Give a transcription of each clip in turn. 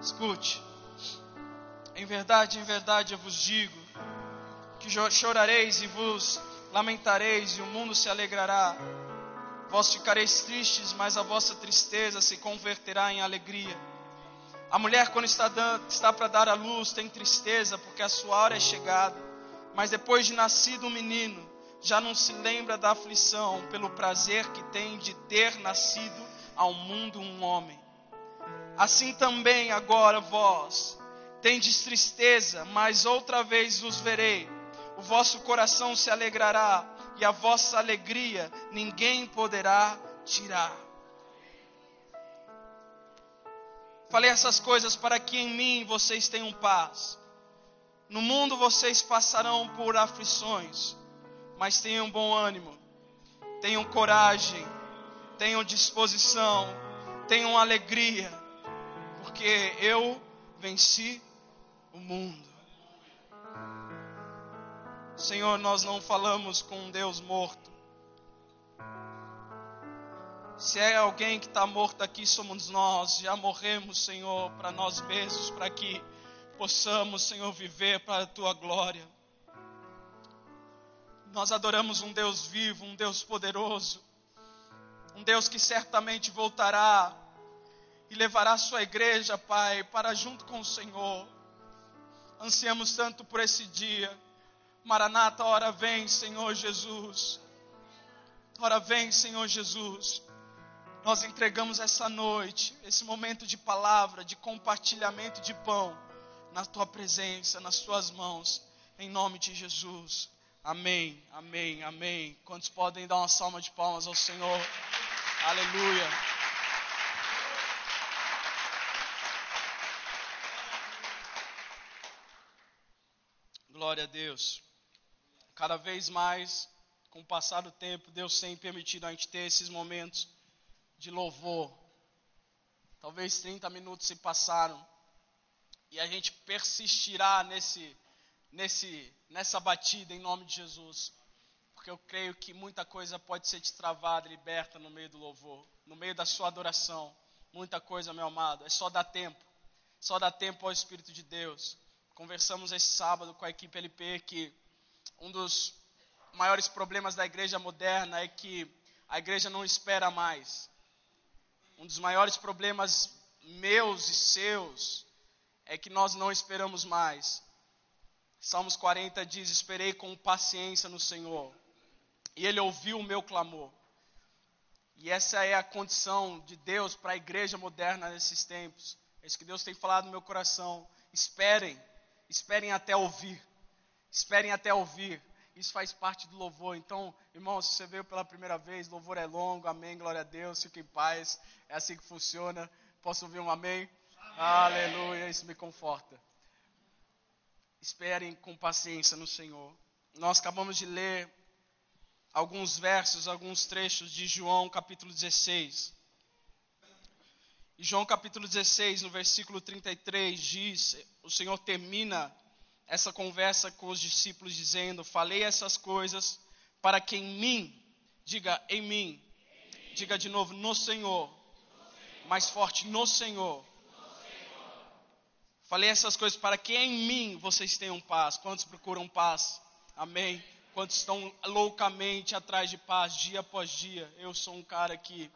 Escute, em verdade, em verdade eu vos digo que chorareis e vos lamentareis, e o mundo se alegrará. Vós ficareis tristes, mas a vossa tristeza se converterá em alegria. A mulher, quando está, está para dar à luz, tem tristeza, porque a sua hora é chegada. Mas depois de nascido um menino, já não se lembra da aflição, pelo prazer que tem de ter nascido ao mundo um homem. Assim também agora vós tendes tristeza, mas outra vez vos verei o vosso coração se alegrará e a vossa alegria ninguém poderá tirar. Falei essas coisas para que em mim vocês tenham paz. No mundo vocês passarão por aflições, mas tenham bom ânimo, tenham coragem, tenham disposição, tenham alegria, porque eu venci o mundo. Senhor, nós não falamos com um Deus morto. Se é alguém que está morto aqui, somos nós. Já morremos, Senhor, para nós mesmos, para que possamos, Senhor, viver para a tua glória. Nós adoramos um Deus vivo, um Deus poderoso, um Deus que certamente voltará e levará a sua igreja, Pai, para junto com o Senhor. Ansiamos tanto por esse dia. Maranata, ora vem, Senhor Jesus. Ora vem, Senhor Jesus. Nós entregamos essa noite, esse momento de palavra, de compartilhamento de pão, na tua presença, nas tuas mãos, em nome de Jesus. Amém, amém, amém. Quantos podem dar uma salva de palmas ao Senhor? Aleluia. Glória a Deus. Cada vez mais, com o passar do tempo, Deus tem permitido a gente ter esses momentos de louvor. Talvez 30 minutos se passaram e a gente persistirá nesse, nesse, nessa batida em nome de Jesus, porque eu creio que muita coisa pode ser destravada, liberta no meio do louvor, no meio da sua adoração. Muita coisa, meu amado, é só dar tempo, só dar tempo ao Espírito de Deus. Conversamos esse sábado com a equipe LP que um dos maiores problemas da igreja moderna é que a igreja não espera mais. Um dos maiores problemas meus e seus é que nós não esperamos mais. Salmos 40 diz: Esperei com paciência no Senhor, e Ele ouviu o meu clamor. E essa é a condição de Deus para a igreja moderna nesses tempos. É isso que Deus tem falado no meu coração. Esperem, esperem até ouvir. Esperem até ouvir. Isso faz parte do louvor. Então, irmão, se você veio pela primeira vez, louvor é longo, amém, glória a Deus, fique em paz. É assim que funciona. Posso ouvir um amém? amém? Aleluia, isso me conforta. Esperem com paciência no Senhor. Nós acabamos de ler alguns versos, alguns trechos de João capítulo 16. E João capítulo 16, no versículo 33, diz: o Senhor termina essa conversa com os discípulos, dizendo: Falei essas coisas para que em mim, diga em mim, diga de novo, no Senhor, mais forte, no Senhor. Falei essas coisas para que em mim vocês tenham paz. Quantos procuram paz? Amém. Quantos estão loucamente atrás de paz dia após dia? Eu sou um cara que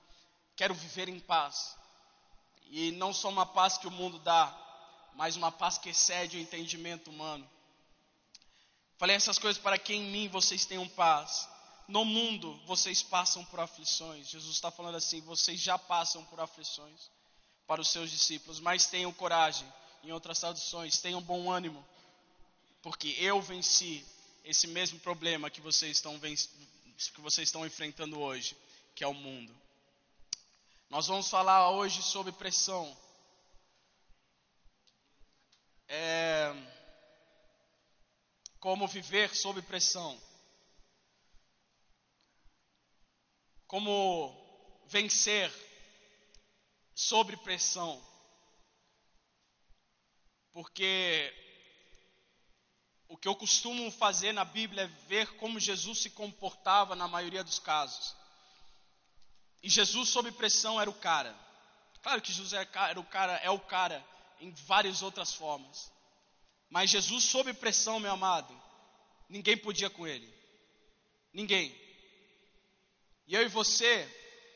quero viver em paz. E não só uma paz que o mundo dá, mas uma paz que excede o entendimento humano. Falei essas coisas para que em mim vocês tenham paz. No mundo vocês passam por aflições. Jesus está falando assim: vocês já passam por aflições para os seus discípulos, mas tenham coragem. Em outras traduções, tenham bom ânimo, porque eu venci esse mesmo problema que vocês estão, que vocês estão enfrentando hoje, que é o mundo. Nós vamos falar hoje sobre pressão. É, como viver sob pressão, como vencer sob pressão, porque o que eu costumo fazer na Bíblia é ver como Jesus se comportava na maioria dos casos. E Jesus sob pressão era o cara. Claro que Jesus era o cara, é o cara em várias outras formas. Mas Jesus sob pressão, meu amado, ninguém podia com ele. Ninguém. E eu e você,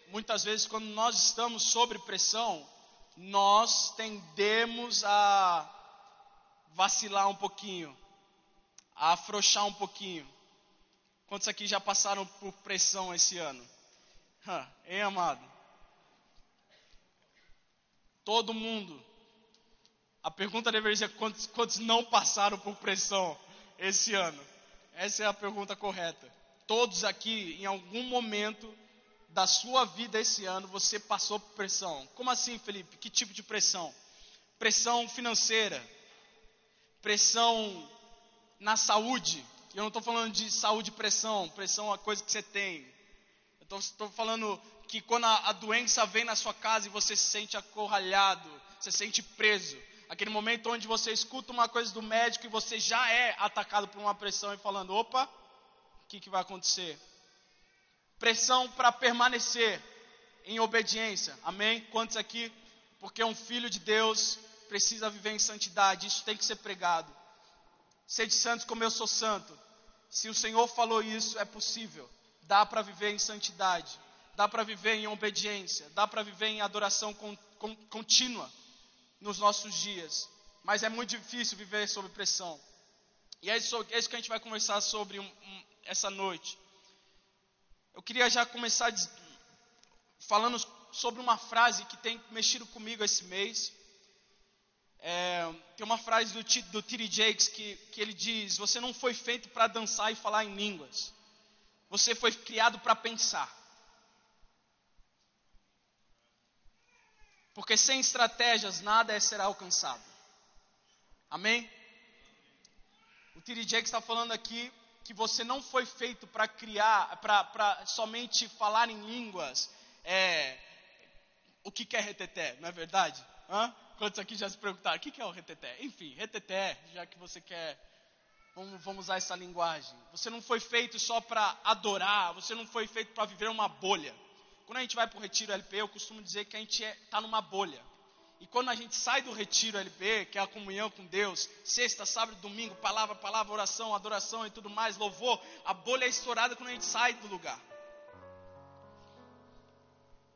muitas vezes, quando nós estamos sob pressão, nós tendemos a vacilar um pouquinho, a afrouxar um pouquinho. Quantos aqui já passaram por pressão esse ano? hein, amado? Todo mundo. A pergunta deveria ser: quantos, quantos não passaram por pressão esse ano? Essa é a pergunta correta. Todos aqui, em algum momento da sua vida esse ano, você passou por pressão. Como assim, Felipe? Que tipo de pressão? Pressão financeira, pressão na saúde. Eu não estou falando de saúde e pressão, pressão é uma coisa que você tem. Eu estou falando que quando a, a doença vem na sua casa e você se sente acorralhado, você se sente preso, aquele momento onde você escuta uma coisa do médico e você já é atacado por uma pressão e falando: opa, o que, que vai acontecer? Pressão para permanecer em obediência, amém? Quantos aqui? Porque um filho de Deus precisa viver em santidade, isso tem que ser pregado. Sede santos como eu sou santo. Se o Senhor falou isso, é possível. Dá para viver em santidade, dá para viver em obediência, dá para viver em adoração con, con, contínua nos nossos dias. Mas é muito difícil viver sob pressão. E é isso, é isso que a gente vai conversar sobre um, um, essa noite. Eu queria já começar falando sobre uma frase que tem mexido comigo esse mês. É, tem uma frase do, do T.D. Jakes que, que ele diz: Você não foi feito para dançar e falar em línguas. Você foi criado para pensar. Porque sem estratégias nada será alcançado. Amém? O T.D. Jakes está falando aqui que você não foi feito para criar, para somente falar em línguas. É, o que, que é reteté, não é verdade? Hã? Quantos aqui já se perguntaram, o que é o reteté? Enfim, reteté, já que você quer, vamos, vamos usar essa linguagem. Você não foi feito só para adorar, você não foi feito para viver uma bolha. Quando a gente vai para o retiro LP, eu costumo dizer que a gente está é, tá numa bolha. E quando a gente sai do retiro LP, que é a comunhão com Deus, sexta, sábado, domingo, palavra, palavra, oração, adoração e tudo mais, louvor, a bolha é estourada quando a gente sai do lugar.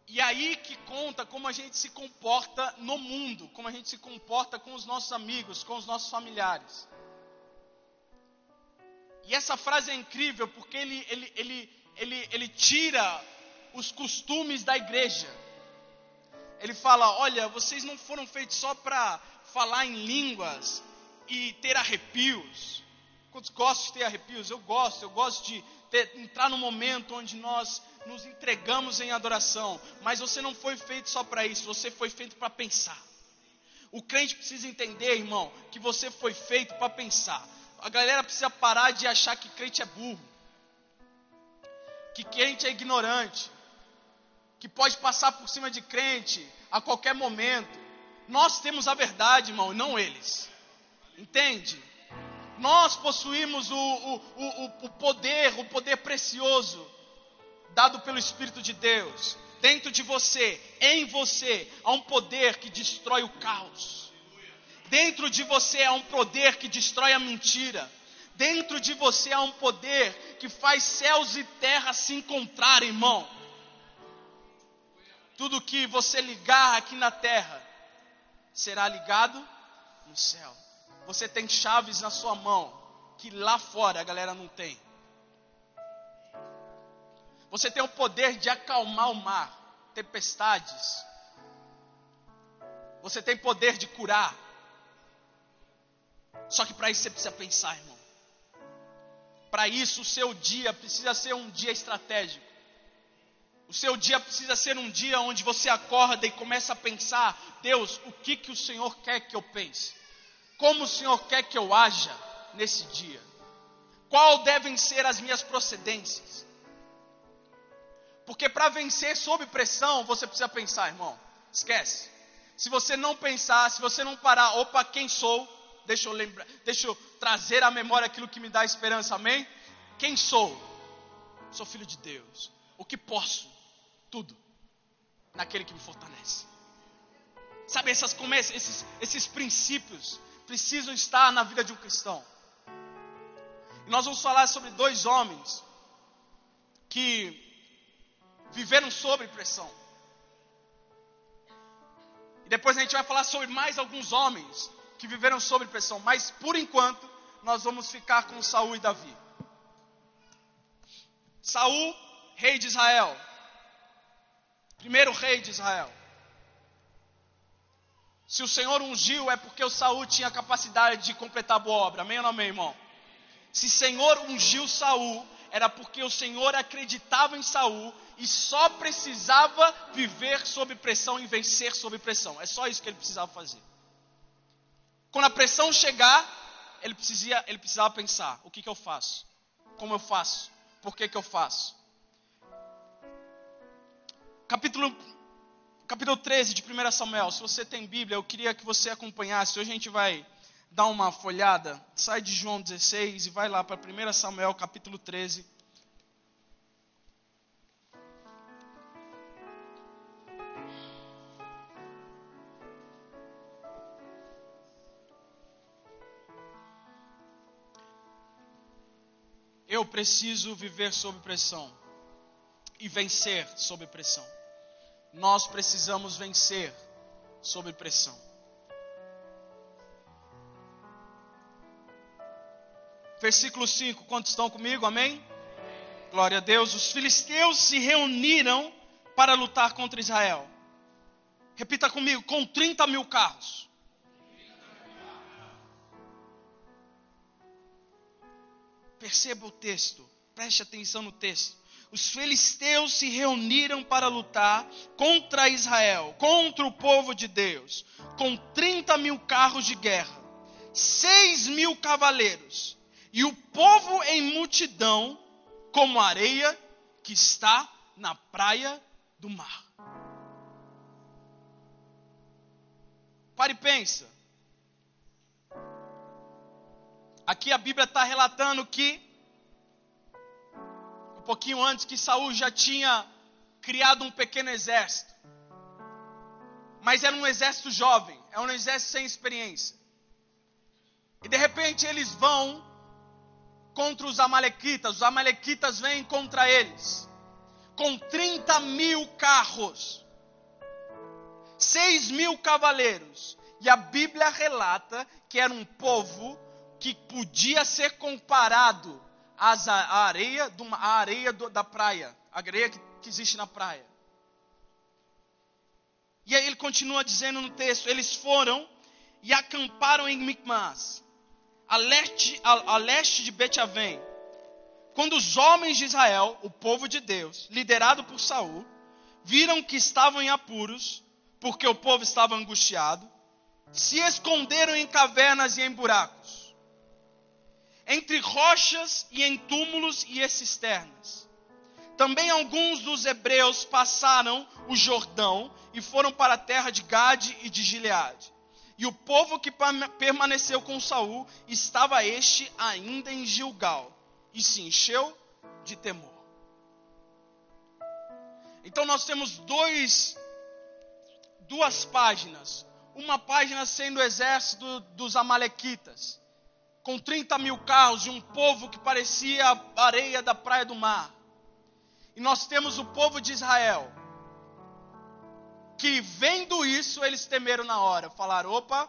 E aí que conta como a gente se comporta no mundo, como a gente se comporta com os nossos amigos, com os nossos familiares. E essa frase é incrível porque ele, ele, ele, ele, ele tira os costumes da igreja. Ele fala: olha, vocês não foram feitos só para falar em línguas e ter arrepios. Quantos gostam de ter arrepios? Eu gosto, eu gosto de ter, entrar no momento onde nós nos entregamos em adoração, mas você não foi feito só para isso, você foi feito para pensar. O crente precisa entender, irmão, que você foi feito para pensar. A galera precisa parar de achar que crente é burro, que crente é ignorante, que pode passar por cima de crente a qualquer momento. Nós temos a verdade, irmão, não eles. Entende? Nós possuímos o, o, o, o poder, o poder precioso dado pelo Espírito de Deus. Dentro de você, em você, há um poder que destrói o caos. Dentro de você há um poder que destrói a mentira. Dentro de você há um poder que faz céus e terra se encontrarem, irmão. Tudo que você ligar aqui na terra será ligado no céu. Você tem chaves na sua mão que lá fora a galera não tem. Você tem o poder de acalmar o mar, tempestades. Você tem poder de curar. Só que para isso você precisa pensar, irmão. Para isso o seu dia precisa ser um dia estratégico. O seu dia precisa ser um dia onde você acorda e começa a pensar: Deus, o que, que o Senhor quer que eu pense? Como o Senhor quer que eu haja nesse dia? Qual devem ser as minhas procedências? Porque para vencer sob pressão, você precisa pensar, irmão. Esquece. Se você não pensar, se você não parar, opa, quem sou? Deixa eu lembrar, deixa eu trazer à memória aquilo que me dá esperança, amém? Quem sou? Sou filho de Deus. O que posso? Tudo. naquele que me fortalece. Sabe, essas, esses, esses princípios precisam estar na vida de um cristão. E nós vamos falar sobre dois homens que viveram sob pressão. E depois a gente vai falar sobre mais alguns homens que viveram sob pressão, mas por enquanto nós vamos ficar com Saul e Davi. Saul, rei de Israel. Primeiro rei de Israel. Se o Senhor ungiu é porque o Saul tinha capacidade de completar a boa obra. Amém ou não amém, irmão? Se o Senhor ungiu Saul, era porque o Senhor acreditava em Saul e só precisava viver sob pressão e vencer sob pressão. É só isso que ele precisava fazer. Quando a pressão chegar, ele, ele precisava pensar: o que, que eu faço? Como eu faço? Por que, que eu faço? Capítulo, capítulo 13 de 1 Samuel. Se você tem Bíblia, eu queria que você acompanhasse. Hoje a gente vai dar uma folhada. Sai de João 16 e vai lá para 1 Samuel capítulo 13. Eu preciso viver sob pressão e vencer sob pressão. Nós precisamos vencer sob pressão. Versículo 5, quantos estão comigo? Amém? Glória a Deus. Os filisteus se reuniram para lutar contra Israel. Repita comigo: com 30 mil carros. Perceba o texto, preste atenção no texto. Os filisteus se reuniram para lutar contra Israel, contra o povo de Deus, com 30 mil carros de guerra, 6 mil cavaleiros, e o povo em multidão, como areia que está na praia do mar. Pare e pensa. Aqui a Bíblia está relatando que, um pouquinho antes, que Saul já tinha criado um pequeno exército. Mas era um exército jovem, é um exército sem experiência. E de repente eles vão contra os Amalequitas, os Amalequitas vêm contra eles, com 30 mil carros, 6 mil cavaleiros. E a Bíblia relata que era um povo que podia ser comparado à areia, à areia da praia, a areia que, que existe na praia. E aí ele continua dizendo no texto: eles foram e acamparam em Micmas, a leste, a, a leste de Bet-Avém. Quando os homens de Israel, o povo de Deus, liderado por Saul, viram que estavam em apuros, porque o povo estava angustiado, se esconderam em cavernas e em buracos entre rochas e em túmulos e cisternas. Também alguns dos hebreus passaram o Jordão e foram para a terra de Gade e de Gileade. E o povo que permaneceu com Saul estava este ainda em Gilgal e se encheu de temor. Então nós temos dois duas páginas. Uma página sendo o exército dos amalequitas com 30 mil carros e um povo que parecia a areia da praia do mar. E nós temos o povo de Israel, que vendo isso, eles temeram na hora. Falaram: opa,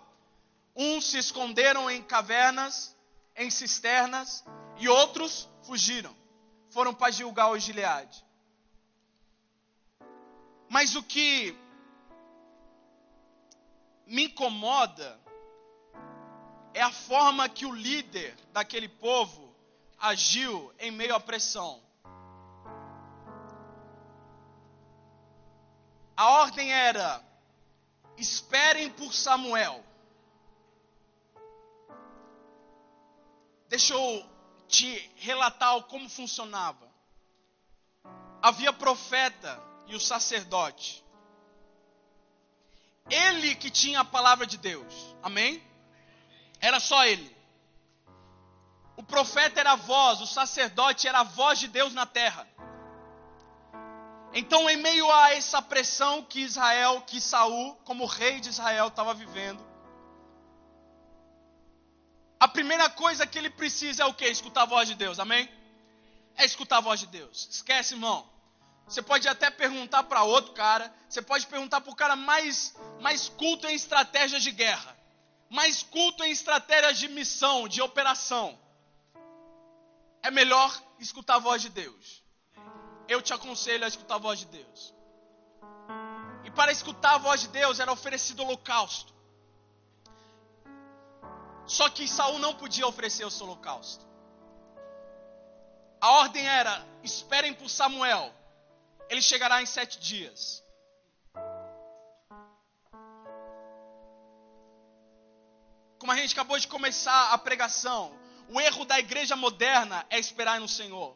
uns se esconderam em cavernas, em cisternas, e outros fugiram. Foram para Gilgal e Gileade. Mas o que me incomoda é a forma que o líder daquele povo agiu em meio à pressão. A ordem era: esperem por Samuel. Deixa eu te relatar como funcionava. Havia profeta e o sacerdote. Ele que tinha a palavra de Deus. Amém? Era só ele. O profeta era a voz, o sacerdote era a voz de Deus na terra. Então, em meio a essa pressão que Israel, que Saul, como rei de Israel, estava vivendo, a primeira coisa que ele precisa é o que? Escutar a voz de Deus, amém? É escutar a voz de Deus. Esquece, irmão. Você pode até perguntar para outro cara, você pode perguntar para o cara mais, mais culto em estratégias de guerra, mais culto em estratégias de missão, de operação. É melhor escutar a voz de Deus. Eu te aconselho a escutar a voz de Deus. E para escutar a voz de Deus era oferecido holocausto. Só que Saul não podia oferecer o seu holocausto. A ordem era: esperem por Samuel. Ele chegará em sete dias. Como a gente acabou de começar a pregação, o erro da igreja moderna é esperar no Senhor.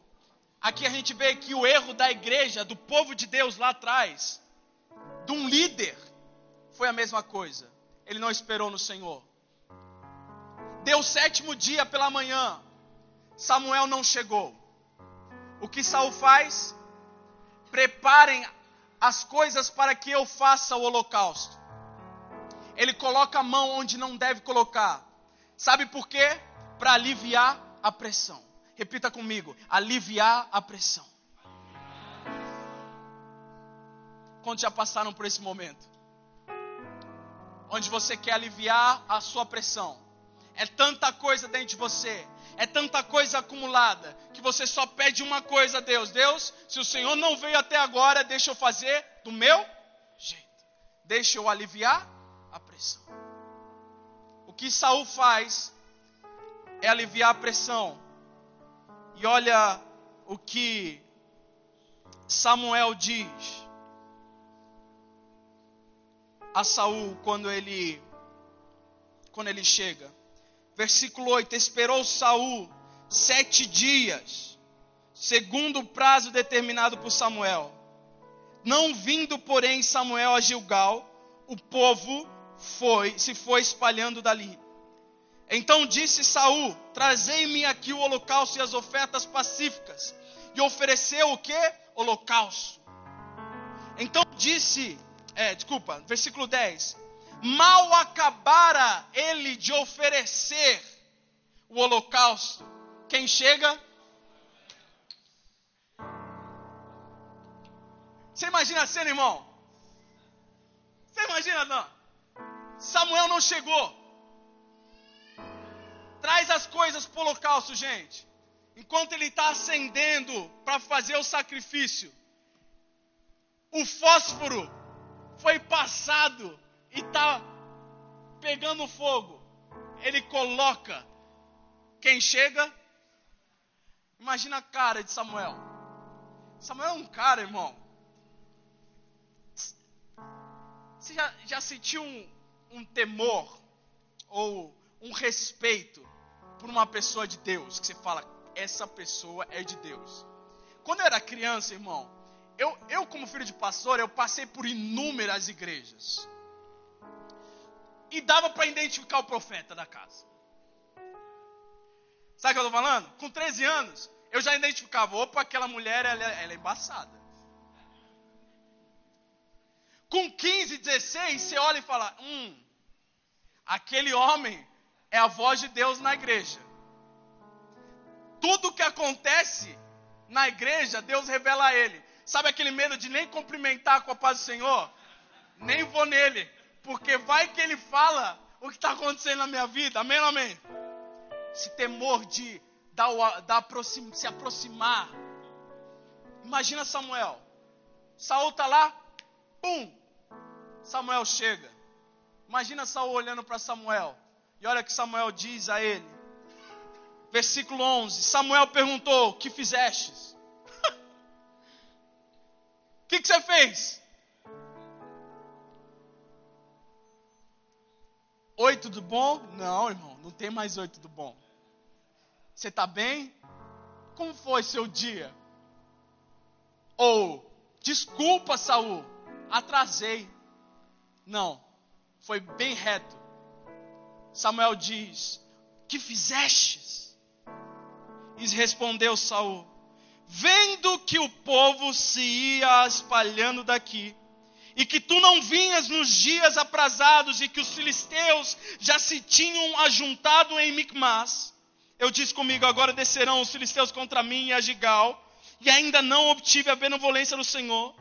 Aqui a gente vê que o erro da igreja, do povo de Deus lá atrás, de um líder, foi a mesma coisa. Ele não esperou no Senhor. Deu o sétimo dia pela manhã, Samuel não chegou. O que Saul faz? Preparem as coisas para que eu faça o holocausto. Ele coloca a mão onde não deve colocar. Sabe por quê? Para aliviar a pressão. Repita comigo: aliviar a pressão. Quantos já passaram por esse momento? Onde você quer aliviar a sua pressão. É tanta coisa dentro de você, é tanta coisa acumulada, que você só pede uma coisa a Deus: Deus, se o Senhor não veio até agora, deixa eu fazer do meu jeito, deixa eu aliviar a pressão. O que Saul faz é aliviar a pressão e olha o que Samuel diz a Saul quando ele quando ele chega. Versículo 8: Esperou Saul sete dias, segundo o prazo determinado por Samuel. Não vindo, porém, Samuel a Gilgal, o povo foi se foi espalhando dali. Então disse Saul: Trazei-me aqui o holocausto e as ofertas pacíficas. E ofereceu o que? Holocausto. Então disse, é, desculpa, versículo 10: Mal acabara ele de oferecer o holocausto. Quem chega? Você imagina a cena, irmão? Você imagina, não? Samuel não chegou. Traz as coisas para o holocausto, gente. Enquanto ele está acendendo para fazer o sacrifício, o fósforo foi passado e está pegando fogo. Ele coloca. Quem chega? Imagina a cara de Samuel. Samuel é um cara, irmão. Você já, já sentiu um, um temor ou um respeito por uma pessoa de Deus, que você fala, essa pessoa é de Deus. Quando eu era criança, irmão, eu, eu como filho de pastor, eu passei por inúmeras igrejas. E dava para identificar o profeta da casa. Sabe o que eu estou falando? Com 13 anos, eu já identificava, opa, aquela mulher, ela, ela é embaçada. Com 15, 16, você olha e fala, hum, aquele homem é a voz de Deus na igreja. Tudo que acontece na igreja, Deus revela a ele. Sabe aquele medo de nem cumprimentar com a paz do Senhor? Nem vou nele, porque vai que ele fala o que está acontecendo na minha vida. Amém amém? Esse temor de dar, dar se aproximar. Imagina Samuel. Saul está lá, pum! Samuel chega. Imagina Saul olhando para Samuel. E olha o que Samuel diz a ele. Versículo 11: Samuel perguntou: Que fizestes? O que, que você fez? Oi, tudo bom? Não, irmão, não tem mais oi, tudo bom. Você está bem? Como foi seu dia? Ou, desculpa, Saul, atrasei. Não, foi bem reto. Samuel diz: Que fizestes? E respondeu Saul: vendo que o povo se ia espalhando daqui, e que tu não vinhas nos dias aprazados e que os filisteus já se tinham ajuntado em Micmas, eu disse comigo: agora descerão os filisteus contra mim e a Gigal, e ainda não obtive a benevolência do Senhor,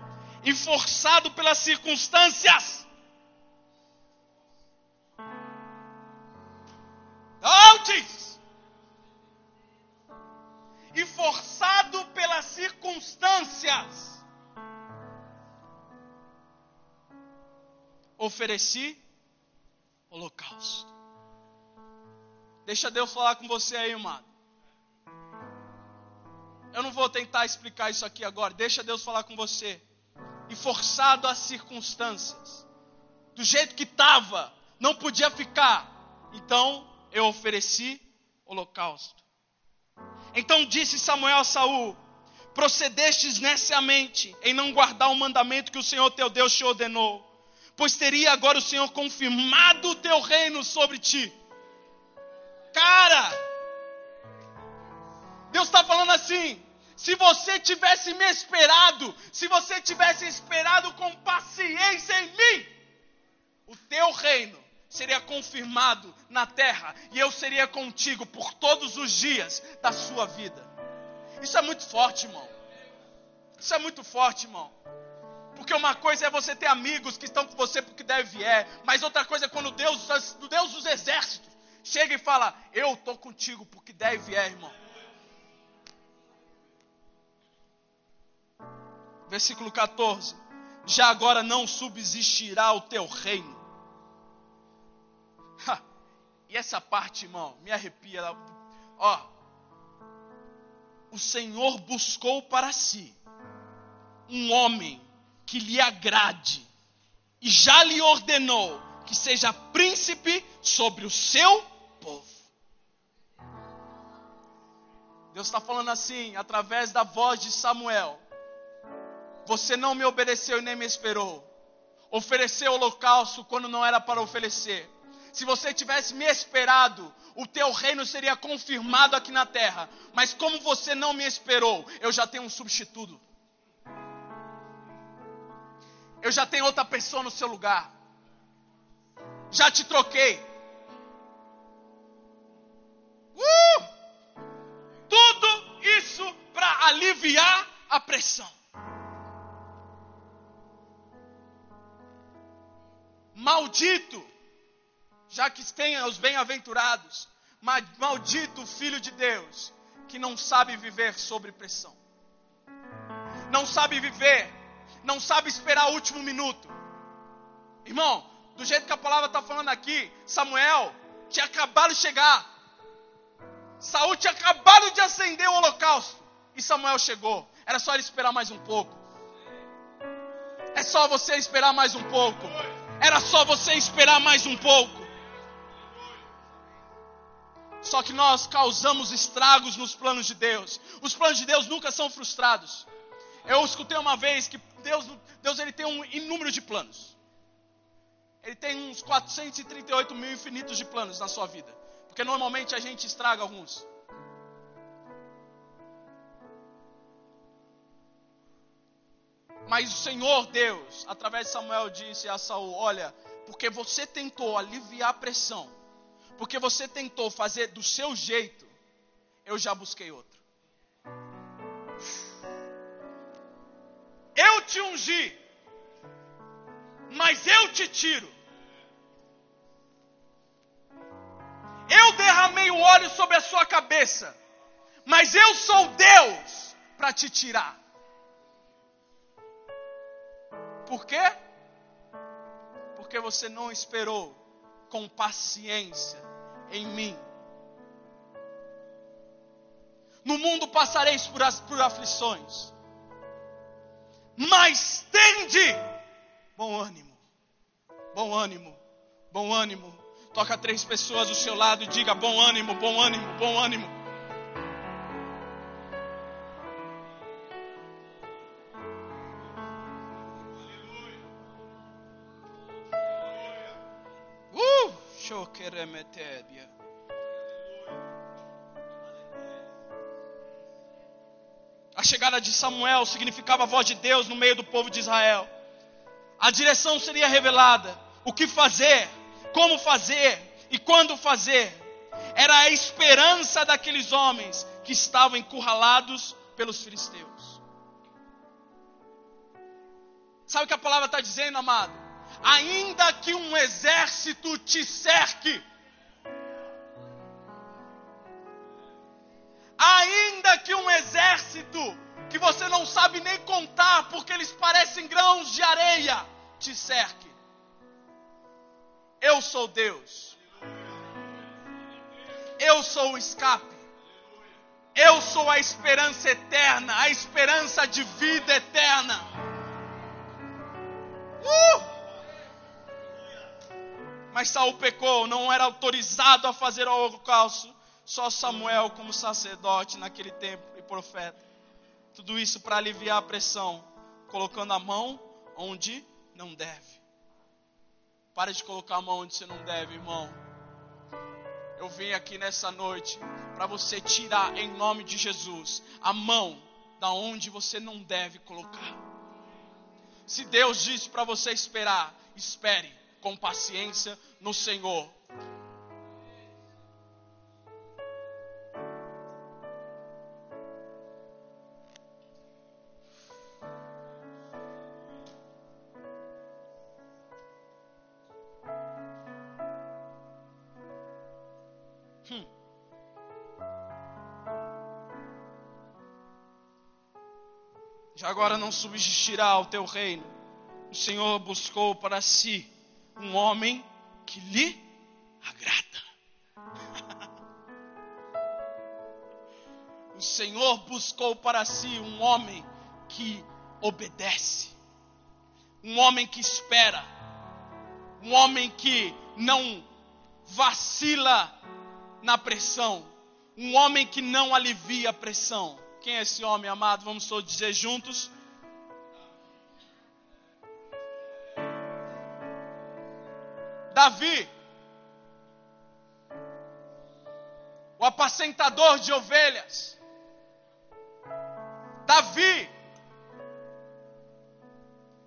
e forçado pelas circunstâncias. Antes! E forçado pelas circunstâncias. Ofereci holocausto. Deixa Deus falar com você aí, amado. Eu não vou tentar explicar isso aqui agora. Deixa Deus falar com você. E forçado às circunstâncias, do jeito que estava, não podia ficar. Então eu ofereci holocausto. Então disse Samuel a Saul: Procedestes neciamente em não guardar o mandamento que o Senhor teu Deus te ordenou, pois teria agora o Senhor confirmado o teu reino sobre ti. Cara, Deus está falando assim: se você tivesse me esperado, se você tivesse esperado com paciência em mim, o teu reino seria confirmado na terra e eu seria contigo por todos os dias da sua vida. Isso é muito forte, irmão. Isso é muito forte, irmão. Porque uma coisa é você ter amigos que estão com você porque deve é, mas outra coisa é quando Deus, Deus dos exércitos chega e fala: "Eu tô contigo porque deve é, irmão". Versículo 14. Já agora não subsistirá o teu reino e essa parte, irmão, me arrepia. Ó, o Senhor buscou para si um homem que lhe agrade e já lhe ordenou que seja príncipe sobre o seu povo. Deus está falando assim, através da voz de Samuel: Você não me obedeceu e nem me esperou. Ofereceu holocausto quando não era para oferecer se você tivesse me esperado, o teu reino seria confirmado aqui na terra. Mas como você não me esperou, eu já tenho um substituto. Eu já tenho outra pessoa no seu lugar. Já te troquei. Uh! Tudo isso para aliviar a pressão. Maldito já que tem os bem-aventurados, maldito filho de Deus que não sabe viver sob pressão. Não sabe viver, não sabe esperar o último minuto. Irmão, do jeito que a palavra está falando aqui, Samuel tinha acabado de chegar. Saúl tinha acabado de acender o holocausto. E Samuel chegou. Era só ele esperar mais um pouco. É só você esperar mais um pouco. Era só você esperar mais um pouco. Só que nós causamos estragos nos planos de Deus. Os planos de Deus nunca são frustrados. Eu escutei uma vez que Deus, Deus ele tem um inúmero de planos. Ele tem uns 438 mil infinitos de planos na sua vida. Porque normalmente a gente estraga alguns. Mas o Senhor Deus, através de Samuel, disse a Saul: Olha, porque você tentou aliviar a pressão porque você tentou fazer do seu jeito, eu já busquei outro. Eu te ungi, mas eu te tiro. Eu derramei o óleo sobre a sua cabeça, mas eu sou Deus para te tirar. Por quê? Porque você não esperou com paciência em mim. No mundo passareis por, as, por aflições, mas tende bom ânimo, bom ânimo, bom ânimo. Toca três pessoas do seu lado e diga bom ânimo, bom ânimo, bom ânimo. A chegada de Samuel significava a voz de Deus no meio do povo de Israel. A direção seria revelada, o que fazer, como fazer e quando fazer. Era a esperança daqueles homens que estavam encurralados pelos filisteus. Sabe o que a palavra está dizendo, amado? Ainda que um exército te cerque, ainda que um exército que você não sabe nem contar porque eles parecem grãos de areia te cerque. Eu sou Deus. Eu sou o escape. Eu sou a esperança eterna, a esperança de vida eterna. Uh! Mas Saul pecou, não era autorizado a fazer o holocausto. Só Samuel, como sacerdote naquele tempo e profeta. Tudo isso para aliviar a pressão, colocando a mão onde não deve. Pare de colocar a mão onde você não deve, irmão eu vim aqui nessa noite para você tirar em nome de Jesus a mão da onde você não deve colocar. Se Deus disse para você esperar, espere com paciência no Senhor. agora não subsistirá o teu reino. O Senhor buscou para si um homem que lhe agrada. o Senhor buscou para si um homem que obedece, um homem que espera, um homem que não vacila na pressão, um homem que não alivia a pressão. Quem é esse homem amado? Vamos todos dizer juntos. Davi, o apacentador de ovelhas. Davi,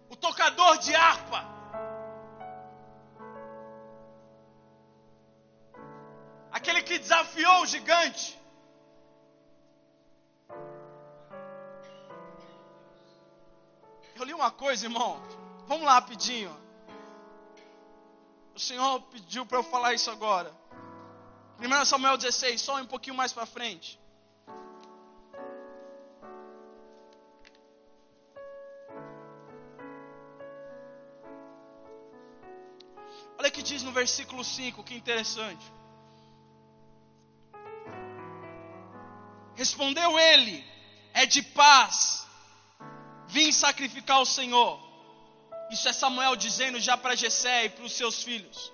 o tocador de harpa. Aquele que desafiou o gigante. Eu li uma coisa, irmão. Vamos lá rapidinho. O Senhor pediu para eu falar isso agora. 1 Samuel 16, só um pouquinho mais para frente. Olha o que diz no versículo 5, que interessante. Respondeu ele: É de paz Vim sacrificar o Senhor. Isso é Samuel dizendo já para Jessé e para os seus filhos.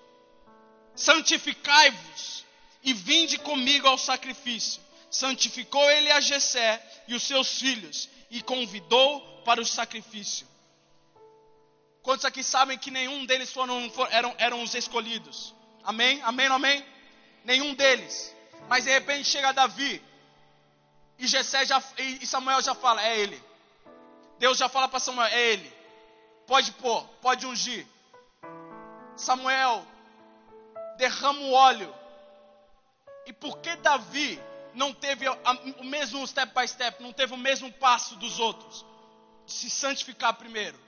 Santificai-vos e vinde comigo ao sacrifício. Santificou ele a Jessé e os seus filhos e convidou para o sacrifício. Quantos aqui sabem que nenhum deles foram, eram, eram os escolhidos? Amém? Amém? Amém? Nenhum deles. Mas de repente chega Davi e Jessé já, e Samuel já fala, é ele. Deus já fala para Samuel: é ele. Pode pôr, pode ungir. Samuel derrama o óleo. E por que Davi não teve o mesmo step by step, não teve o mesmo passo dos outros? De se santificar primeiro.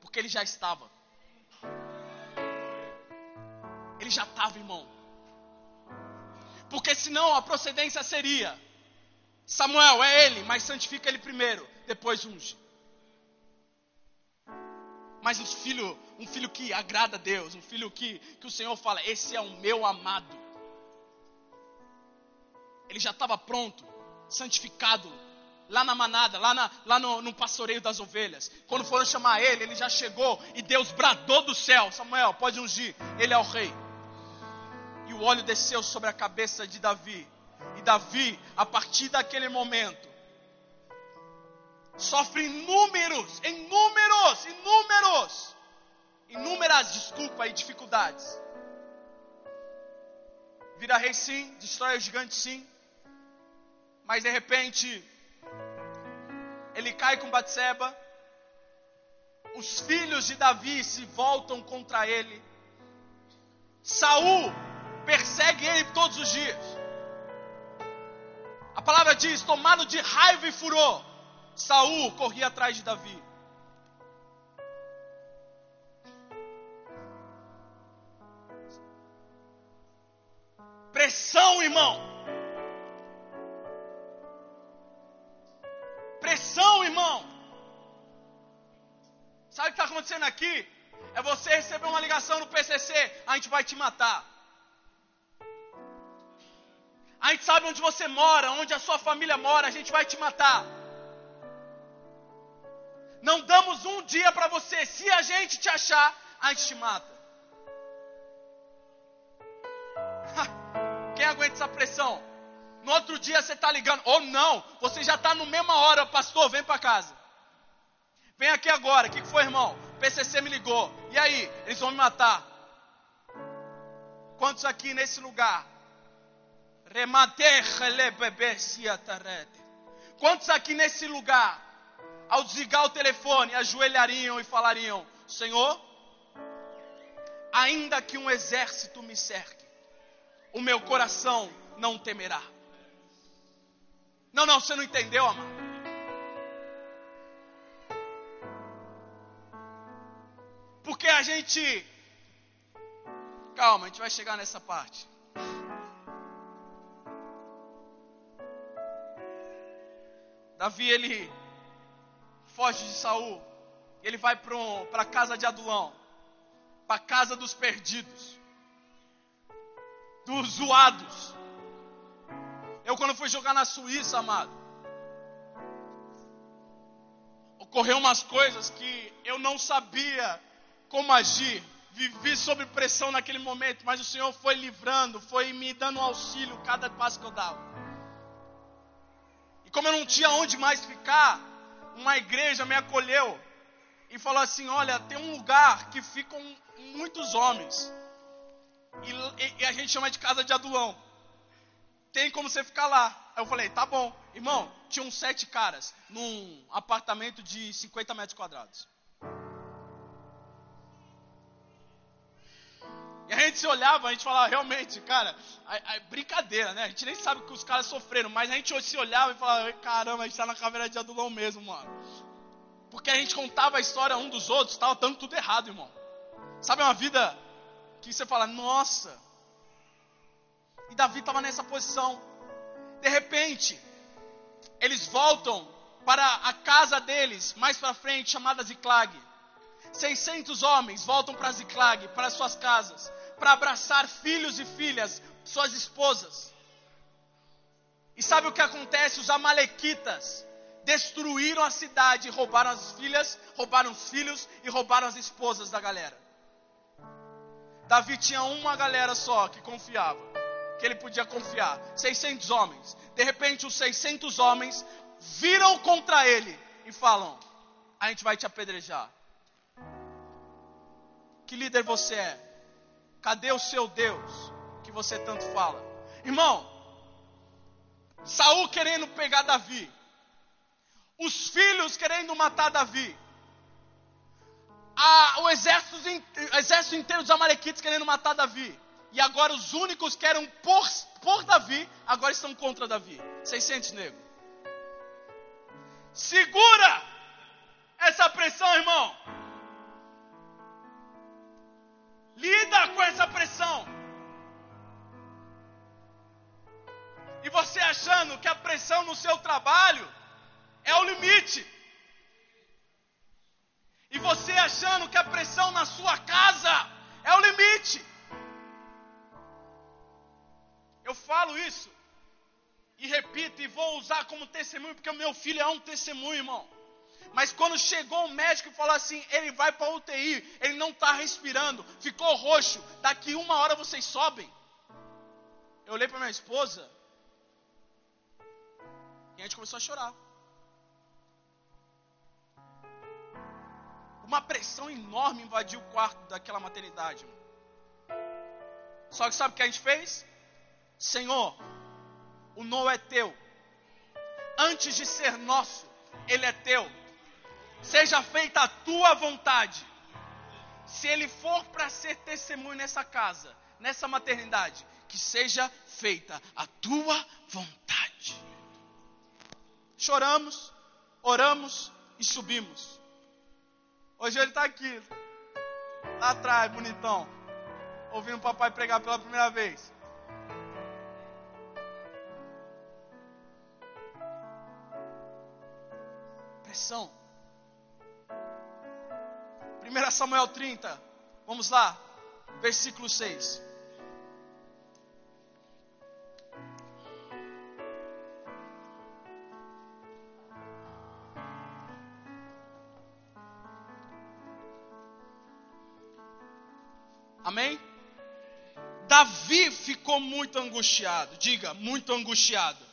Porque ele já estava. Ele já estava, irmão. Porque senão a procedência seria: Samuel é ele, mas santifica ele primeiro, depois unge mas um filho, um filho que agrada a Deus, um filho que, que o Senhor fala: Esse é o meu amado. Ele já estava pronto, santificado, lá na manada, lá, na, lá no, no, pastoreio das ovelhas. Quando foram chamar ele, ele já chegou e Deus bradou do céu: Samuel, pode ungir, ele é o rei. E o óleo desceu sobre a cabeça de Davi. E Davi, a partir daquele momento, sofre inúmeros, inúmeros, inúmeros, inúmeras desculpas e dificuldades. Vira rei sim, destrói o gigante sim, mas de repente ele cai com Batseba. Os filhos de Davi se voltam contra ele. Saul persegue ele todos os dias. A palavra diz: tomado de raiva e furor, Saul corria atrás de Davi. Pressão, irmão. Pressão, irmão. Sabe o que está acontecendo aqui? É você receber uma ligação no PCC, a gente vai te matar. A gente sabe onde você mora, onde a sua família mora, a gente vai te matar. Não damos um dia para você. Se a gente te achar, a gente te mata. Quem aguenta essa pressão? No outro dia você está ligando, ou não, você já está no mesma hora, pastor, vem para casa. Vem aqui agora, o que, que foi, irmão? PCC me ligou. E aí? Eles vão me matar. Quantos aqui nesse lugar? Quantos aqui nesse lugar, ao desligar o telefone, ajoelhariam e falariam: Senhor, ainda que um exército me cerque, o meu coração não temerá. Não, não, você não entendeu, amado. Porque a gente. Calma, a gente vai chegar nessa parte. Davi, ele foge de Saul. Ele vai para a casa de Adulão. Para a casa dos perdidos. Dos zoados. Eu quando fui jogar na Suíça, amado. Ocorreu umas coisas que eu não sabia como agir. Vivi sob pressão naquele momento, mas o Senhor foi livrando, foi me dando um auxílio cada passo que eu dava. E como eu não tinha onde mais ficar, uma igreja me acolheu e falou assim: Olha, tem um lugar que ficam muitos homens, e, e, a gente chama de casa de adulão. Tem como você ficar lá? Aí eu falei: Tá bom, irmão. Tinham sete caras num apartamento de 50 metros quadrados. E a gente se olhava, a gente falava, realmente, cara, a, a, brincadeira, né? A gente nem sabe que os caras sofreram, mas a gente se olhava e falava, caramba, a gente tá na caveira de Adulão mesmo, mano. Porque a gente contava a história um dos outros, estava dando tudo errado, irmão. Sabe uma vida que você fala, nossa. E Davi estava nessa posição. De repente, eles voltam para a casa deles, mais para frente, chamada Ziklag. 600 homens voltam para Ziklag, para suas casas para abraçar filhos e filhas, suas esposas. E sabe o que acontece? Os amalequitas destruíram a cidade, roubaram as filhas, roubaram os filhos e roubaram as esposas da galera. Davi tinha uma galera só que confiava, que ele podia confiar, 600 homens. De repente, os 600 homens viram contra ele e falam: A gente vai te apedrejar. Que líder você é? Cadê o seu Deus que você tanto fala? Irmão, Saul querendo pegar Davi, os filhos querendo matar Davi, a, o exército, exército inteiro dos Amalequites querendo matar Davi, e agora os únicos que eram por, por Davi, agora estão contra Davi. 600 negros. Segura essa pressão, irmão. Lida com essa pressão. E você achando que a pressão no seu trabalho é o limite. E você achando que a pressão na sua casa é o limite. Eu falo isso e repito e vou usar como testemunho, porque o meu filho é um testemunho, irmão. Mas quando chegou o médico e falou assim: ele vai para UTI, ele não está respirando, ficou roxo, daqui uma hora vocês sobem. Eu olhei para minha esposa e a gente começou a chorar. Uma pressão enorme invadiu o quarto daquela maternidade. Só que sabe o que a gente fez? Senhor, o não é teu. Antes de ser nosso, ele é teu. Seja feita a tua vontade. Se ele for para ser testemunho nessa casa, nessa maternidade, que seja feita a tua vontade. Choramos, oramos e subimos. Hoje ele está aqui, lá atrás, bonitão, ouvindo o papai pregar pela primeira vez. Pressão. 1 Samuel 30, vamos lá, versículo 6. Amém? Davi ficou muito angustiado. Diga, muito angustiado.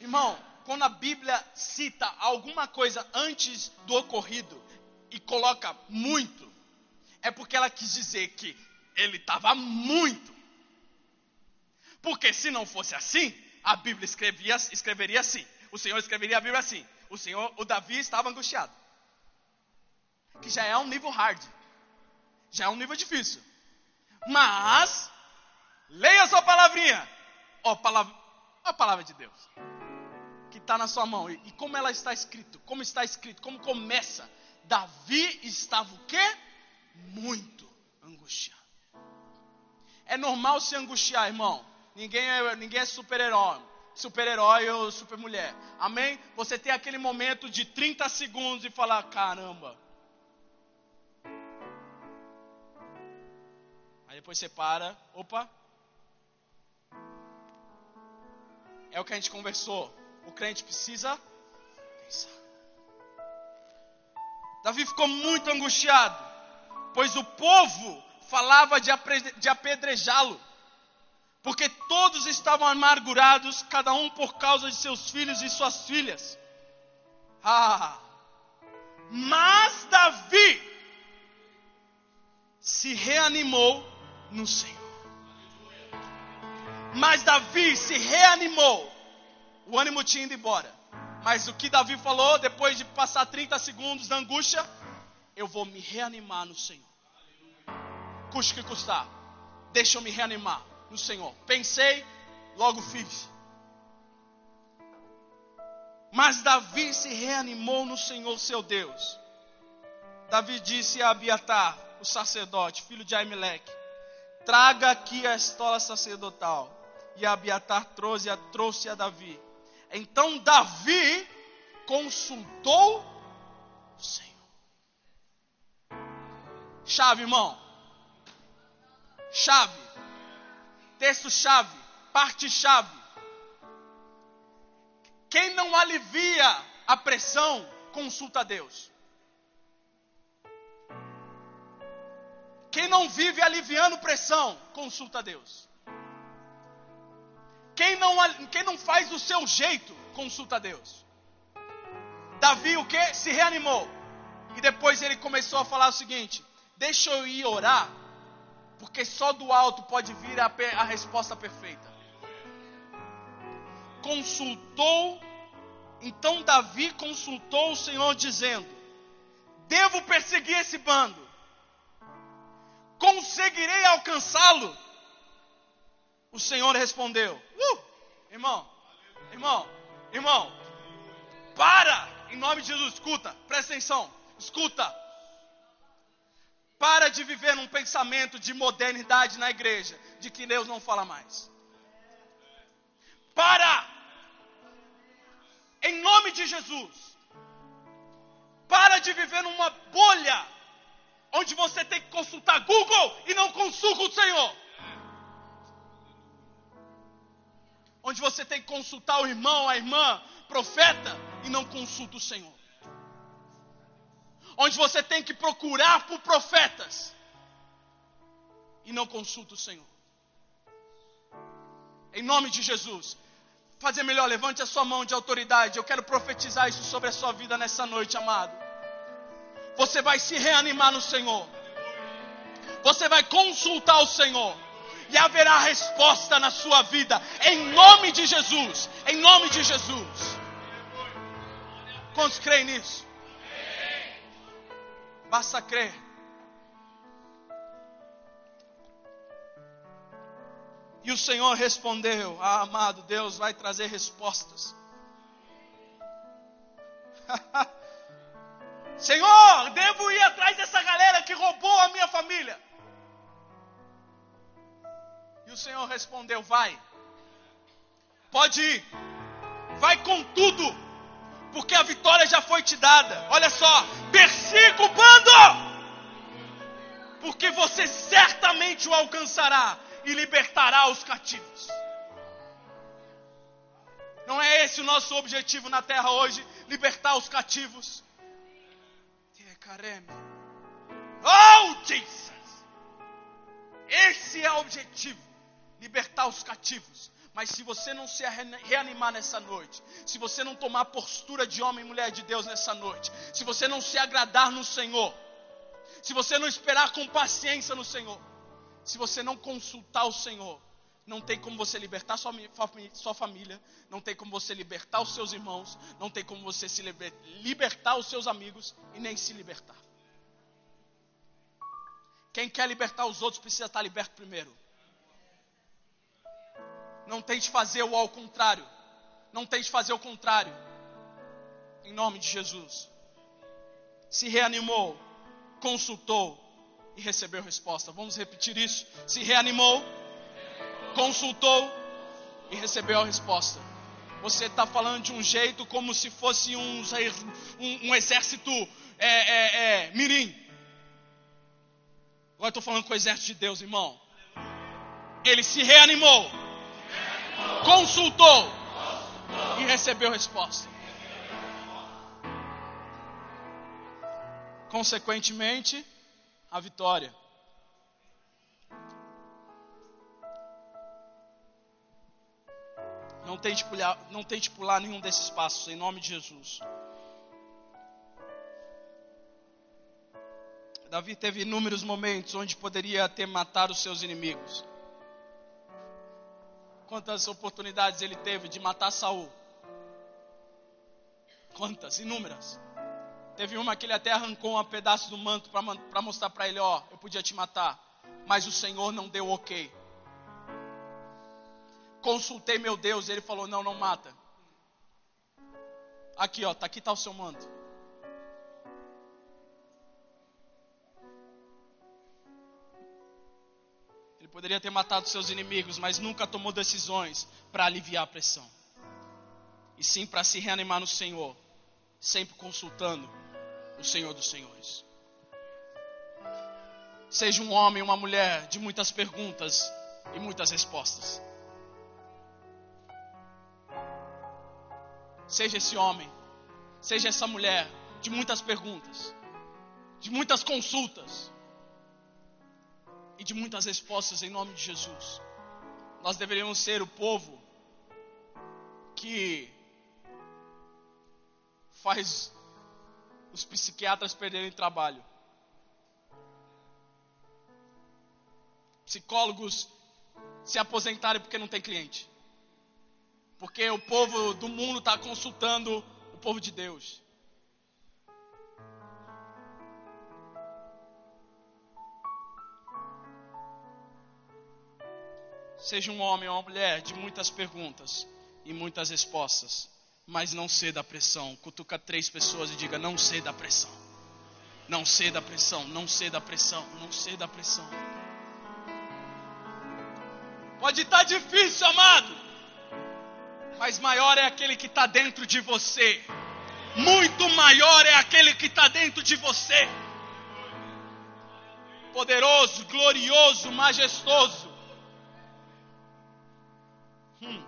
Irmão, quando a Bíblia cita alguma coisa antes do ocorrido e coloca muito, é porque ela quis dizer que ele estava muito. Porque se não fosse assim, a Bíblia escrevia, escreveria assim. O Senhor escreveria a Bíblia assim. O Senhor, o Davi estava angustiado. Que já é um nível hard. Já é um nível difícil. Mas, leia sua palavrinha. Ó, palavra, a palavra de Deus. Que está na sua mão. E, e como ela está escrito? Como está escrito? Como começa? Davi estava o quê? Muito angustiado. É normal se angustiar, irmão. Ninguém é, ninguém é super-herói. Super-herói ou super-mulher. Amém? Você tem aquele momento de 30 segundos e falar: caramba, Aí depois você para, opa. É o que a gente conversou. O crente precisa pensar. Davi ficou muito angustiado, pois o povo falava de apedrejá-lo, porque todos estavam amargurados, cada um por causa de seus filhos e suas filhas. Ah! Mas Davi se reanimou no Senhor. Mas Davi se reanimou. O ânimo tinha ido embora. Mas o que Davi falou, depois de passar 30 segundos da angústia, eu vou me reanimar no Senhor. Custe que custar. Deixa eu me reanimar no Senhor. Pensei, logo fiz. Mas Davi se reanimou no Senhor seu Deus. Davi disse a Abiatar, o sacerdote, filho de Aimeleque: traga aqui a estola sacerdotal. E Abiatar trouxe trouxe a Davi. Então Davi consultou o Senhor. Chave, irmão. Chave. Texto-chave. Parte-chave. Quem não alivia a pressão, consulta a Deus. Quem não vive aliviando pressão, consulta a Deus. Quem não, quem não faz do seu jeito, consulta a Deus. Davi o que? Se reanimou. E depois ele começou a falar o seguinte: Deixa eu ir orar, porque só do alto pode vir a, a resposta perfeita. Consultou, então Davi consultou o Senhor, dizendo: Devo perseguir esse bando conseguirei alcançá-lo? O Senhor respondeu: uh, Irmão, irmão, irmão, para, em nome de Jesus, escuta, presta atenção, escuta. Para de viver num pensamento de modernidade na igreja, de que Deus não fala mais. Para! Em nome de Jesus. Para de viver numa bolha onde você tem que consultar Google e não consulta o Senhor. Onde você tem que consultar o irmão, a irmã, profeta e não consulta o Senhor. Onde você tem que procurar por profetas e não consulta o Senhor. Em nome de Jesus, fazer melhor, levante a sua mão de autoridade. Eu quero profetizar isso sobre a sua vida nessa noite, amado você vai se reanimar no Senhor. Você vai consultar o Senhor. E haverá resposta na sua vida. Em nome de Jesus. Em nome de Jesus. Quantos creem nisso? Basta crer. E o Senhor respondeu: Ah, amado, Deus vai trazer respostas. Senhor, devo ir atrás dessa galera que roubou a minha família. E o Senhor respondeu: Vai, pode ir, vai com tudo, porque a vitória já foi te dada. Olha só, persiga o bando, porque você certamente o alcançará e libertará os cativos. Não é esse o nosso objetivo na terra hoje? Libertar os cativos. Oh, Jesus! Esse é o objetivo: libertar os cativos. Mas se você não se reanimar nessa noite, se você não tomar postura de homem e mulher de Deus nessa noite, se você não se agradar no Senhor, se você não esperar com paciência no Senhor, se você não consultar o Senhor, não tem como você libertar sua, sua família, não tem como você libertar os seus irmãos, não tem como você se liber, libertar os seus amigos e nem se libertar. Quem quer libertar os outros precisa estar liberto primeiro. Não tente fazer o ao contrário. Não tente fazer o contrário. Em nome de Jesus. Se reanimou, consultou, e recebeu resposta. Vamos repetir isso. Se reanimou, consultou e recebeu a resposta. Você está falando de um jeito como se fosse um, um, um exército é, é, é, mirim. Agora estou falando com o exército de Deus, irmão. Ele se reanimou, consultou e recebeu resposta. Consequentemente, a vitória. Não tente, pular, não tente pular nenhum desses passos, em nome de Jesus. Davi teve inúmeros momentos onde poderia ter matado os seus inimigos. Quantas oportunidades ele teve de matar Saul? Quantas? Inúmeras. Teve uma que ele até arrancou um pedaço do manto para mostrar para ele: Ó, eu podia te matar, mas o Senhor não deu ok. Consultei meu Deus, ele falou: Não, não mata. Aqui, ó, tá aqui tá o seu manto. Poderia ter matado seus inimigos, mas nunca tomou decisões para aliviar a pressão. E sim para se reanimar no Senhor, sempre consultando o Senhor dos Senhores. Seja um homem, uma mulher de muitas perguntas e muitas respostas. Seja esse homem, seja essa mulher de muitas perguntas, de muitas consultas e de muitas respostas em nome de Jesus. Nós deveríamos ser o povo que faz os psiquiatras perderem trabalho. Psicólogos se aposentarem porque não tem cliente. Porque o povo do mundo está consultando o povo de Deus. Seja um homem ou uma mulher de muitas perguntas e muitas respostas mas não ceda à pressão. Cutuca três pessoas e diga: não ceda à pressão. Não ceda à pressão, não ceda à pressão, não ceda à pressão. Pode estar difícil, amado, mas maior é aquele que está dentro de você. Muito maior é aquele que está dentro de você. Poderoso, glorioso, majestoso. Hum.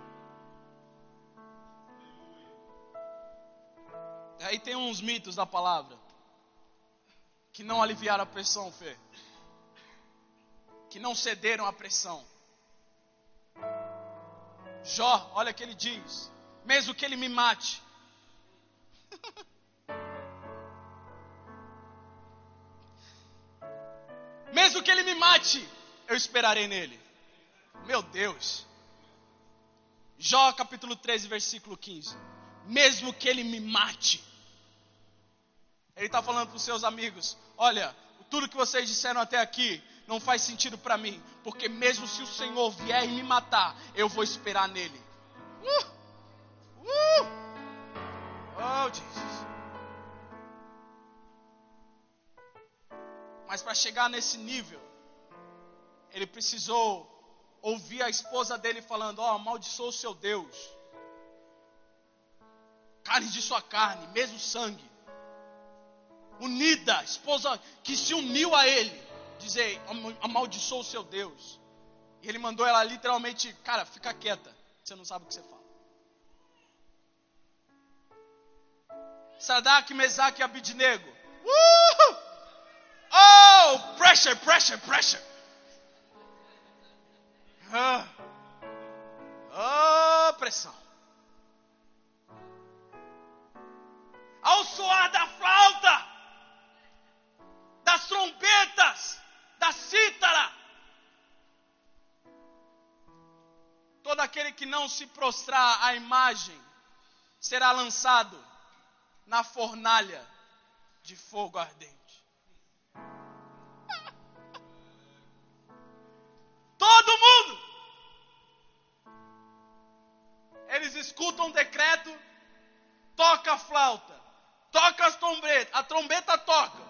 Aí tem uns mitos da palavra que não aliviaram a pressão, Fê. Que não cederam à pressão. Jó, olha o que ele diz: mesmo que ele me mate. mesmo que ele me mate, eu esperarei nele. Meu Deus. Jó capítulo 13, versículo 15. Mesmo que ele me mate, Ele está falando para os seus amigos: Olha, tudo que vocês disseram até aqui não faz sentido para mim, porque mesmo se o Senhor vier e me matar, eu vou esperar nele. Uh! Uh! Oh, Jesus. Mas para chegar nesse nível, ele precisou ouvir a esposa dele falando: Ó, oh, amaldiçoa o seu Deus, carne de sua carne, mesmo sangue unida, esposa que se uniu a ele, dizer: amaldiçoa o seu Deus. E ele mandou ela literalmente, cara, fica quieta, você não sabe o que você fala. Sadak, Mesaque e Abidnego. Uh! Oh, pressure, pressure, pressure. Ah. Oh, pressão. Ao soar da flauta, das trombetas, da cítara. Todo aquele que não se prostrar à imagem será lançado na fornalha de fogo ardente. Eles escutam o decreto, toca a flauta, toca as trombetas, a trombeta toca.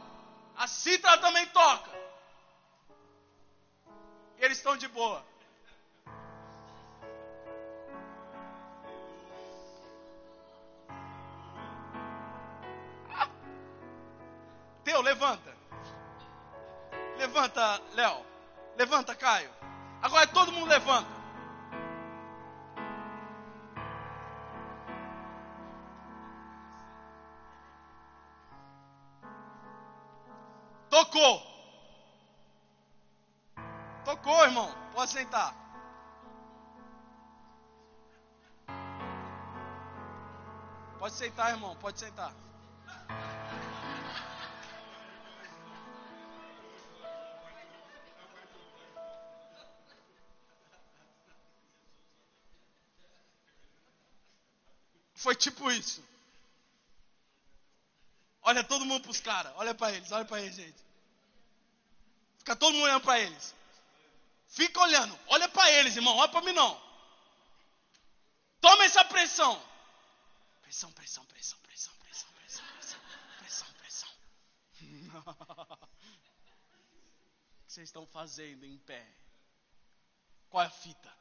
A cítara também toca. E eles estão de boa. Teu, levanta. Levanta, Léo. Levanta, Caio. Agora todo mundo levanta. Pode sentar. Pode sentar, irmão. Pode sentar. Foi tipo isso. Olha todo mundo para os caras. Olha para eles, olha para eles, gente. Fica todo mundo olhando para eles. Fica olhando. Olha para eles, irmão. Olha para mim não. Toma essa pressão. Pressão, pressão, pressão, pressão, pressão, pressão, pressão, pressão, pressão. o que vocês estão fazendo em pé? Qual é a fita?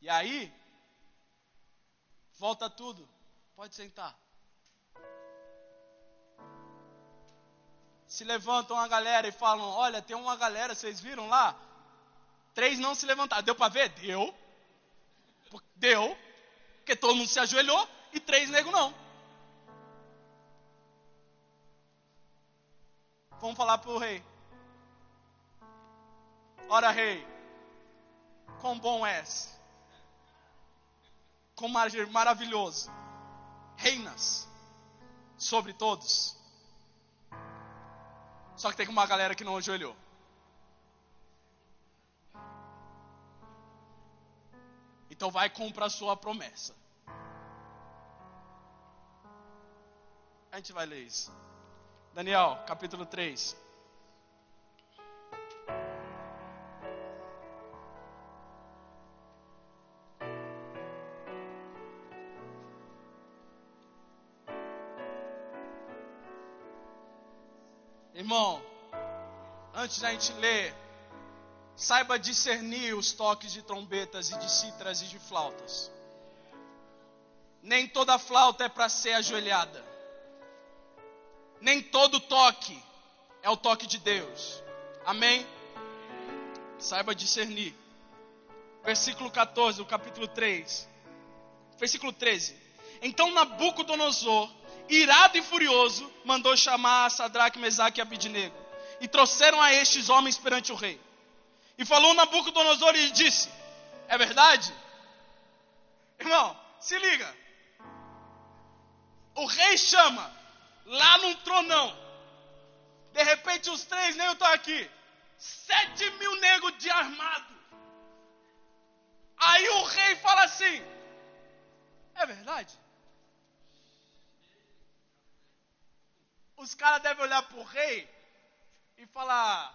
E aí, volta tudo. Pode sentar. Se levantam a galera e falam: Olha, tem uma galera, vocês viram lá? Três não se levantaram. Deu para ver? Deu. Deu. Porque todo mundo se ajoelhou e três nego não. Vamos falar para o rei. Ora, rei, quão bom és como maravilhoso, reinas sobre todos. Só que tem uma galera que não ajoelhou. Então vai comprar sua promessa. A gente vai ler isso. Daniel, capítulo 3. Irmão, antes da gente ler, saiba discernir os toques de trombetas e de cítras e de flautas. Nem toda flauta é para ser ajoelhada. Nem todo toque é o toque de Deus. Amém? Saiba discernir. Versículo 14, do capítulo 3. Versículo 13. Então Nabucodonosor irado e furioso, mandou chamar Sadraque, Mesaque e Abidnego. E trouxeram a estes homens perante o rei. E falou Nabucodonosor e disse: É verdade? Irmão, se liga. O rei chama lá num tronão. De repente os três nem estão aqui. sete mil negros de armado. Aí o rei fala assim: É verdade? Os caras devem olhar para o rei e falar: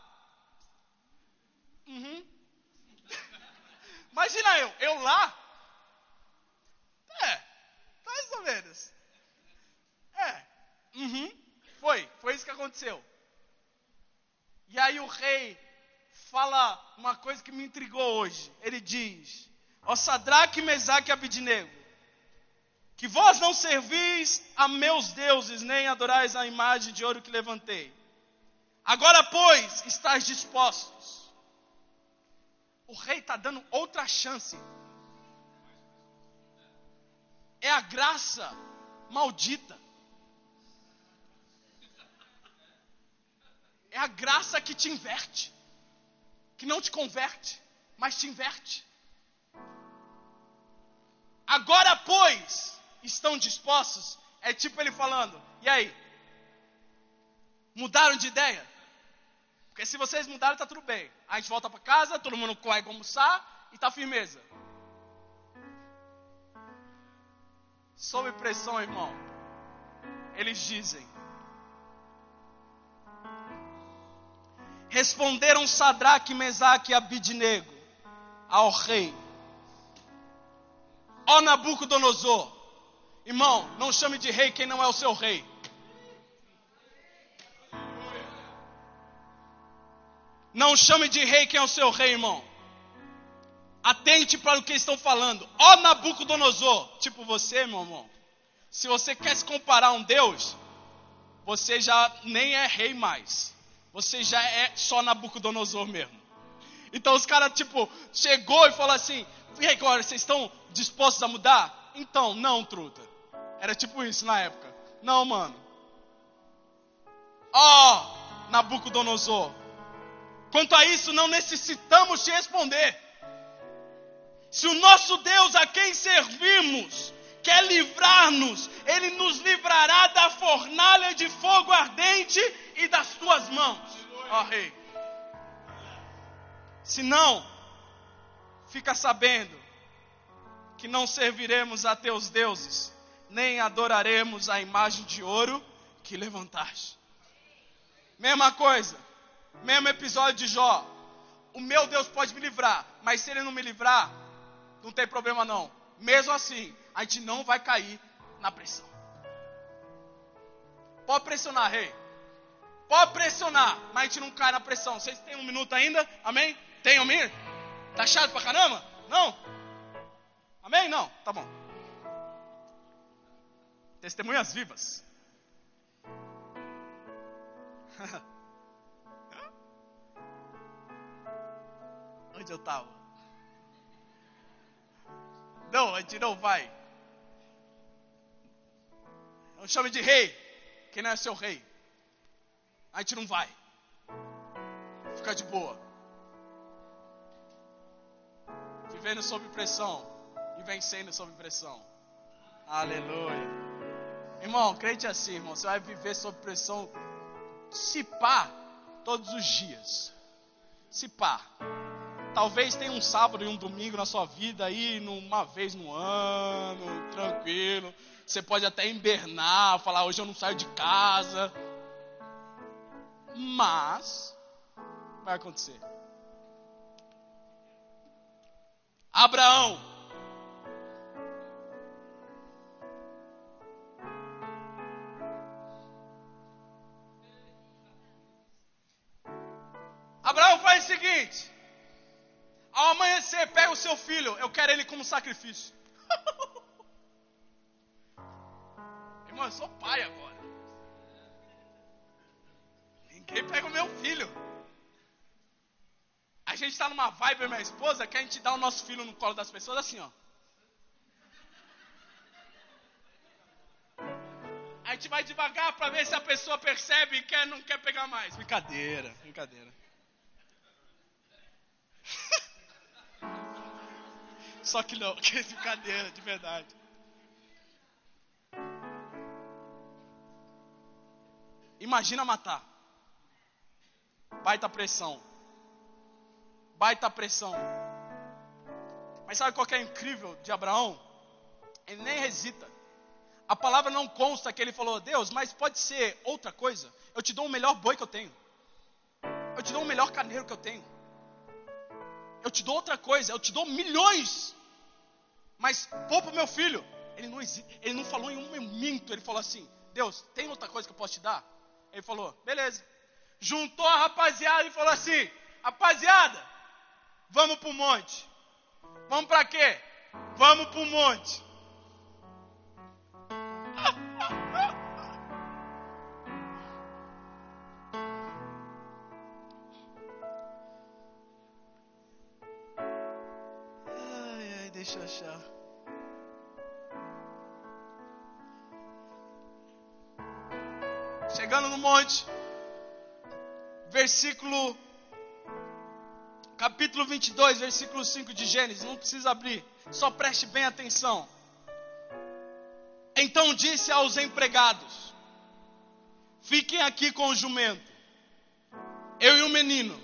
Uhum. Imagina eu, eu lá. É, mais ou menos. É, uhum. Foi, foi isso que aconteceu. E aí o rei fala uma coisa que me intrigou hoje. Ele diz: Ó Sadraque, Mesaque e Abidinego, que vós não servis a meus deuses, nem adorais a imagem de ouro que levantei. Agora, pois, estáis dispostos. O rei está dando outra chance. É a graça maldita. É a graça que te inverte. Que não te converte, mas te inverte. Agora, pois, estão dispostos? É tipo ele falando: e aí? Mudaram de ideia? Porque se vocês mudaram, está tudo bem. A gente volta para casa, todo mundo vai almoçar e está firmeza. Sob pressão, irmão. Eles dizem: Responderam Sadraque, Mesaque e Abidnego ao rei: Ó Nabucodonosor, irmão, não chame de rei quem não é o seu rei. Não chame de rei quem é o seu rei, irmão. Atente para o que estão falando. Ó Nabucodonosor, tipo você, meu irmão. Se você quer se comparar a um Deus, você já nem é rei mais. Você já é só Nabucodonosor mesmo. Então os caras, tipo, chegou e falou assim: e agora, vocês estão dispostos a mudar? Então, não, truta. Era tipo isso na época. Não, mano. Ó, oh, Nabucodonosor. Quanto a isso, não necessitamos te responder. Se o nosso Deus a quem servimos quer livrar-nos, Ele nos livrará da fornalha de fogo ardente e das tuas mãos, ó Rei. Se não, fica sabendo que não serviremos a teus deuses, nem adoraremos a imagem de ouro que levantaste. Mesma coisa, mesmo episódio de Jó. O meu Deus pode me livrar, mas se ele não me livrar, não tem problema não. Mesmo assim, a gente não vai cair na pressão. Pode pressionar, rei. Pode pressionar, mas a gente não cai na pressão. Vocês têm um minuto ainda? Amém? Tem um minuto? Tá chato pra caramba? Não? Amém? Não? Tá bom. Testemunhas vivas. Onde eu estava? Não, a gente não vai. Não chame de rei. Quem não é seu rei? A gente não vai. Fica de boa. vivendo sob pressão e vencendo sob pressão. Aleluia. Irmão, crente assim, irmão, você vai viver sob pressão, se pá, todos os dias. Se pá. Talvez tenha um sábado e um domingo na sua vida aí, uma vez no ano, tranquilo. Você pode até embernar, falar, hoje eu não saio de casa. Mas, vai acontecer. Abraão. Abraão seguinte: ao amanhecer, pega o seu filho, eu quero ele como sacrifício. Irmão, eu sou pai agora. Ninguém pega o meu filho. A gente está numa vibe, minha esposa, que a gente dá o nosso filho no colo das pessoas assim, ó. A gente vai devagar para ver se a pessoa percebe e quer, não quer pegar mais. Brincadeira, brincadeira. Só que não, que é brincadeira, de verdade. Imagina matar. Baita pressão baita pressão. Mas sabe qual que é incrível de Abraão? Ele nem hesita. A palavra não consta que ele falou, Deus, mas pode ser outra coisa. Eu te dou o melhor boi que eu tenho. Eu te dou o melhor carneiro que eu tenho. Eu te dou outra coisa, eu te dou milhões. Mas poupa meu filho. Ele não, ele não falou em um momento, ele falou assim: Deus, tem outra coisa que eu posso te dar? Ele falou: beleza. Juntou a rapaziada e falou assim: rapaziada, vamos para o monte. Vamos para quê? Vamos para o monte. Chegando no monte, versículo capítulo 22, versículo 5 de Gênesis, não precisa abrir, só preste bem atenção. Então disse aos empregados: Fiquem aqui com o jumento, eu e o menino,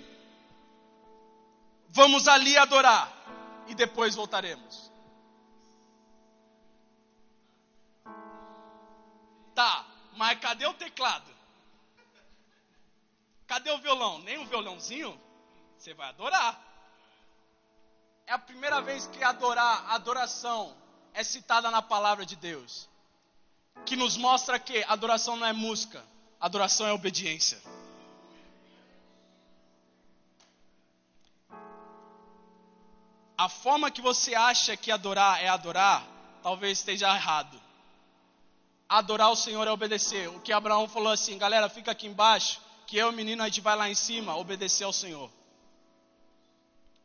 vamos ali adorar e depois voltaremos. Tá, mas cadê o teclado? Cadê o violão? Nem um violãozinho? Você vai adorar. É a primeira vez que adorar, adoração é citada na palavra de Deus. Que nos mostra que adoração não é música, adoração é obediência. A forma que você acha que adorar é adorar, talvez esteja errado. Adorar o Senhor é obedecer. O que Abraão falou assim, galera, fica aqui embaixo, que eu o menino a gente vai lá em cima obedecer ao Senhor.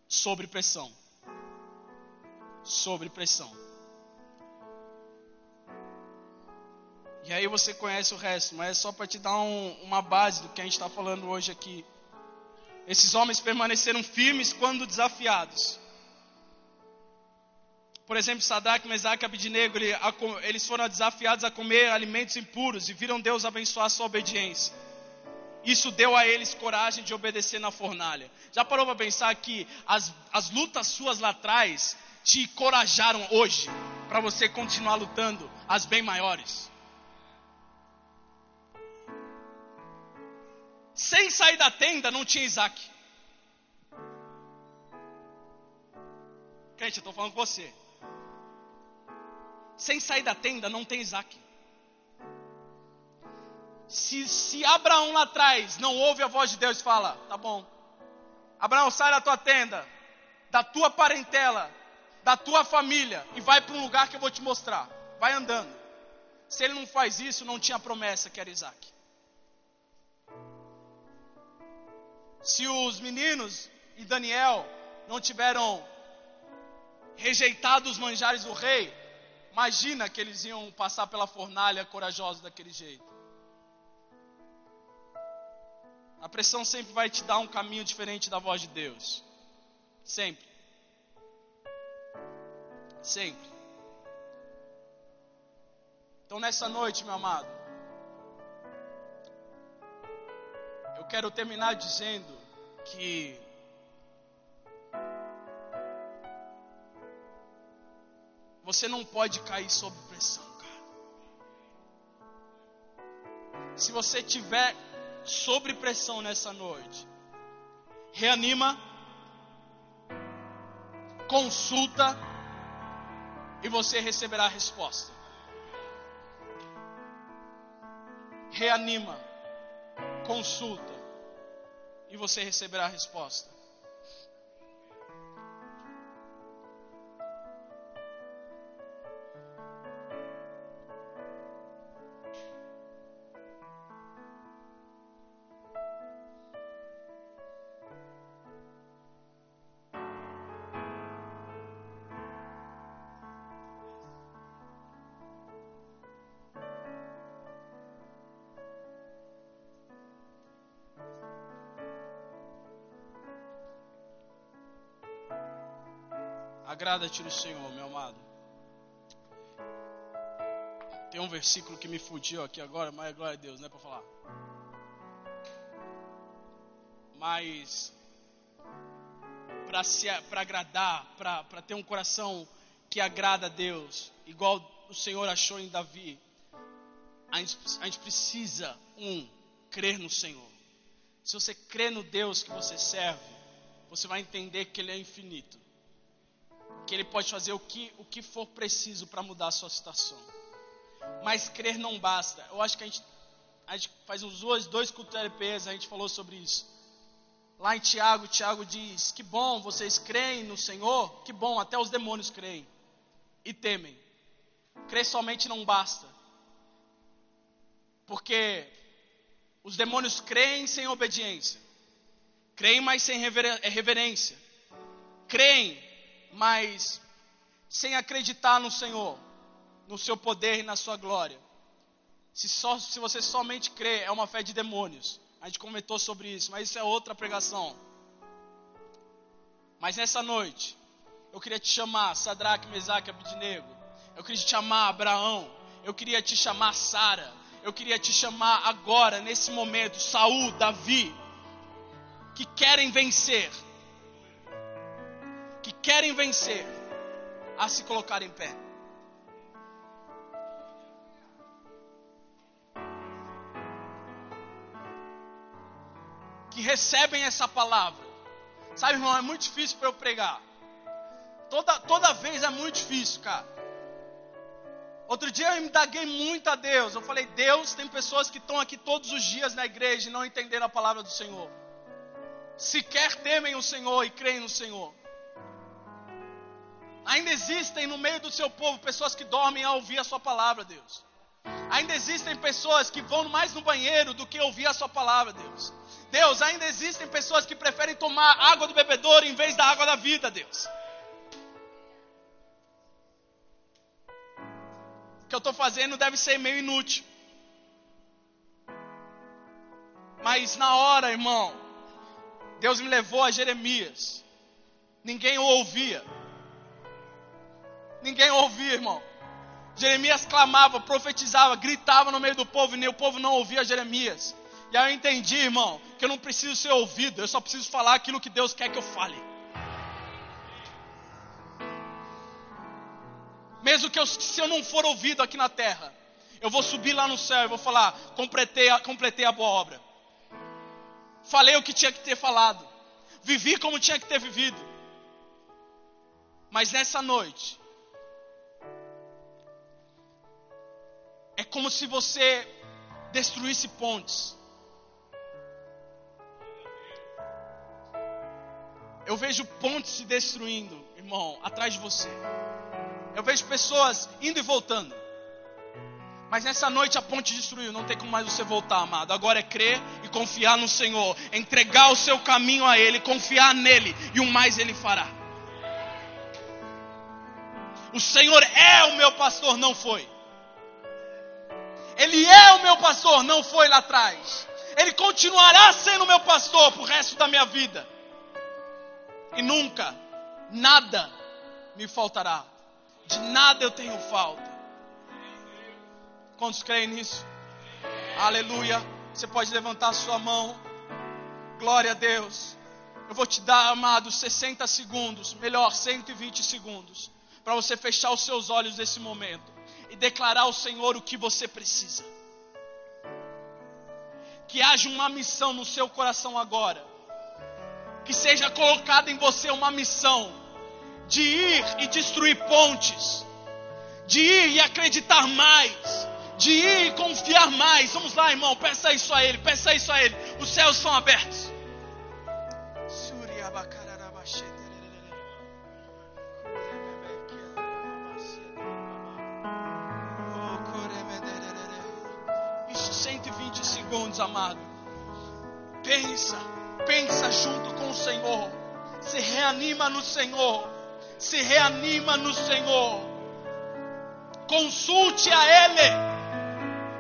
Sobre pressão. Sobre pressão. E aí você conhece o resto, mas é só para te dar um, uma base do que a gente está falando hoje aqui. Esses homens permaneceram firmes quando desafiados. Por exemplo, Sadraque, Mesaque e Abidinego, eles foram desafiados a comer alimentos impuros e viram Deus abençoar sua obediência. Isso deu a eles coragem de obedecer na fornalha. Já parou para pensar que as, as lutas suas lá atrás te corajaram hoje para você continuar lutando as bem maiores? Sem sair da tenda não tinha Isaac. Gente, eu estou falando com você. Sem sair da tenda não tem Isaac. Se, se Abraão lá atrás não ouve a voz de Deus e fala: Tá bom, Abraão, sai da tua tenda, da tua parentela, da tua família e vai para um lugar que eu vou te mostrar. Vai andando. Se ele não faz isso, não tinha promessa que era Isaac. Se os meninos e Daniel não tiveram rejeitado os manjares do rei, imagina que eles iam passar pela fornalha corajosos daquele jeito. A pressão sempre vai te dar um caminho diferente da voz de Deus. Sempre. Sempre. Então nessa noite, meu amado, eu quero terminar dizendo que você não pode cair sob pressão, cara. Se você tiver sobre pressão nessa noite. Reanima, consulta e você receberá a resposta. Reanima, consulta e você receberá a resposta. Agrada-te no Senhor, meu amado. Tem um versículo que me fugiu aqui agora, mas glória a Deus, não é para falar. Mas para agradar, para ter um coração que agrada a Deus, igual o Senhor achou em Davi, a gente, a gente precisa, um, crer no Senhor. Se você crê no Deus que você serve, você vai entender que Ele é infinito. Que Ele pode fazer o que, o que for preciso para mudar a sua situação. Mas crer não basta. Eu acho que a gente, a gente faz uns dois, dois cultos LPs, a gente falou sobre isso. Lá em Tiago, Tiago diz: Que bom, vocês creem no Senhor, que bom, até os demônios creem e temem. Crer somente não basta. Porque os demônios creem sem obediência. Creem, mas sem reverência. Creem, mas sem acreditar no Senhor, no seu poder e na sua glória. Se, só, se você somente crê, é uma fé de demônios. A gente comentou sobre isso, mas isso é outra pregação. Mas nessa noite, eu queria te chamar, Sadraque, Mesaque, Abidnego. Eu queria te chamar, Abraão. Eu queria te chamar, Sara eu queria te chamar agora, nesse momento, Saul, Davi, que querem vencer, querem vencer, a se colocar em pé. Que recebem essa palavra. Sabe, irmão, é muito difícil para eu pregar. Toda, toda vez é muito difícil, cara. Outro dia eu indaguei muito a Deus. Eu falei, Deus, tem pessoas que estão aqui todos os dias na igreja e não entenderam a palavra do Senhor. Sequer temem o Senhor e creem no Senhor. Ainda existem no meio do seu povo pessoas que dormem ao ouvir a sua palavra, Deus. Ainda existem pessoas que vão mais no banheiro do que ouvir a sua palavra, Deus. Deus, ainda existem pessoas que preferem tomar água do bebedouro em vez da água da vida, Deus. que eu estou fazendo deve ser meio inútil. Mas na hora, irmão, Deus me levou a Jeremias. Ninguém o ouvia. Ninguém ouvia, irmão. Jeremias clamava, profetizava, gritava no meio do povo e nem o povo não ouvia Jeremias. E aí eu entendi, irmão, que eu não preciso ser ouvido, eu só preciso falar aquilo que Deus quer que eu fale. Mesmo que eu, se eu não for ouvido aqui na terra, eu vou subir lá no céu e vou falar: completei a, completei a boa obra. Falei o que tinha que ter falado. Vivi como tinha que ter vivido. Mas nessa noite, é como se você destruísse pontes. Eu vejo pontes se destruindo, irmão, atrás de você. Eu vejo pessoas indo e voltando. Mas nessa noite a ponte destruiu, não tem como mais você voltar, amado. Agora é crer e confiar no Senhor, entregar o seu caminho a Ele, confiar nele e o mais Ele fará. O Senhor é o meu pastor, não foi. Ele é o meu pastor, não foi lá atrás. Ele continuará sendo meu pastor pro resto da minha vida. E nunca, nada me faltará. De nada eu tenho falta. Quantos creem nisso? Aleluia. Você pode levantar sua mão. Glória a Deus. Eu vou te dar, amado, 60 segundos, melhor, 120 segundos, para você fechar os seus olhos nesse momento e declarar ao Senhor o que você precisa. Que haja uma missão no seu coração agora. Que seja colocada em você uma missão de ir e destruir pontes, de ir e acreditar mais, de ir e confiar mais. Vamos lá, irmão, peça isso a Ele, peça isso a Ele. Os céus são abertos. Segundos, amado. Pensa, pensa junto com o Senhor. Se reanima no Senhor se reanima no Senhor. Consulte a Ele.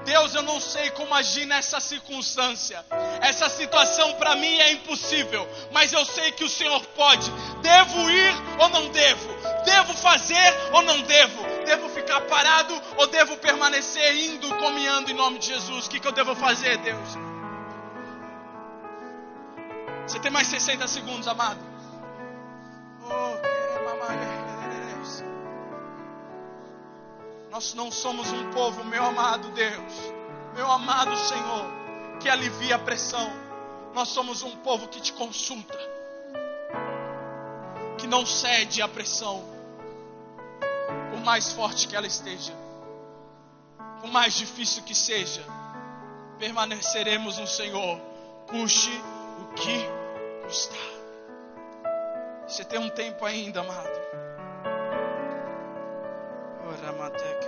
Deus, eu não sei como agir nessa circunstância. Essa situação para mim é impossível, mas eu sei que o Senhor pode. Devo ir ou não devo? Devo fazer ou não devo? Devo ficar parado ou devo permanecer indo, caminhando em nome de Jesus? O que, que eu devo fazer, Deus? Você tem mais 60 segundos, amado. Nós não somos um povo, meu amado Deus, meu amado Senhor, que alivia a pressão. Nós somos um povo que te consulta, que não cede à pressão, mais forte que ela esteja, por mais difícil que seja, permaneceremos no Senhor, custe o que custar. Você tem um tempo ainda, amado. falei,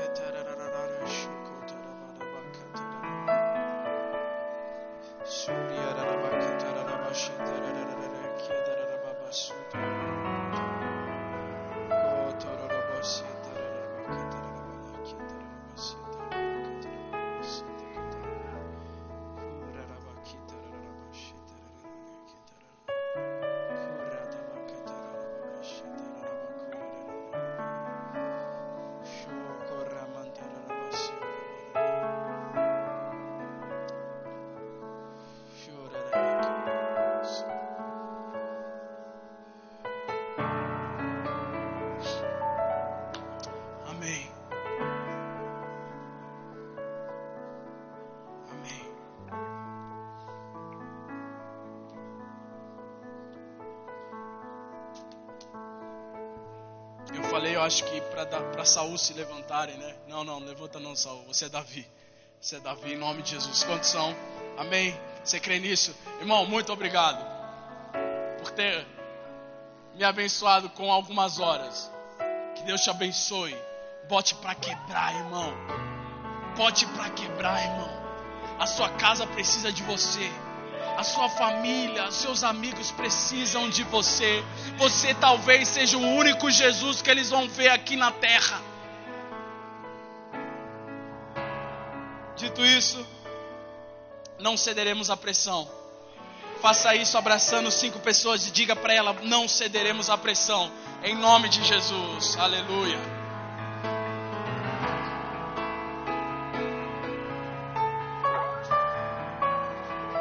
Saul se levantarem, né? Não, não, levanta não, Saul. Você é Davi. Você é Davi em nome de Jesus. Quantos são? Amém? Você crê nisso? Irmão, muito obrigado por ter me abençoado com algumas horas. Que Deus te abençoe. Bote para quebrar, irmão. Bote para quebrar, irmão. A sua casa precisa de você a sua família, seus amigos precisam de você. Você talvez seja o único Jesus que eles vão ver aqui na terra. Dito isso, não cederemos à pressão. Faça isso abraçando cinco pessoas e diga para ela: não cederemos à pressão. Em nome de Jesus. Aleluia.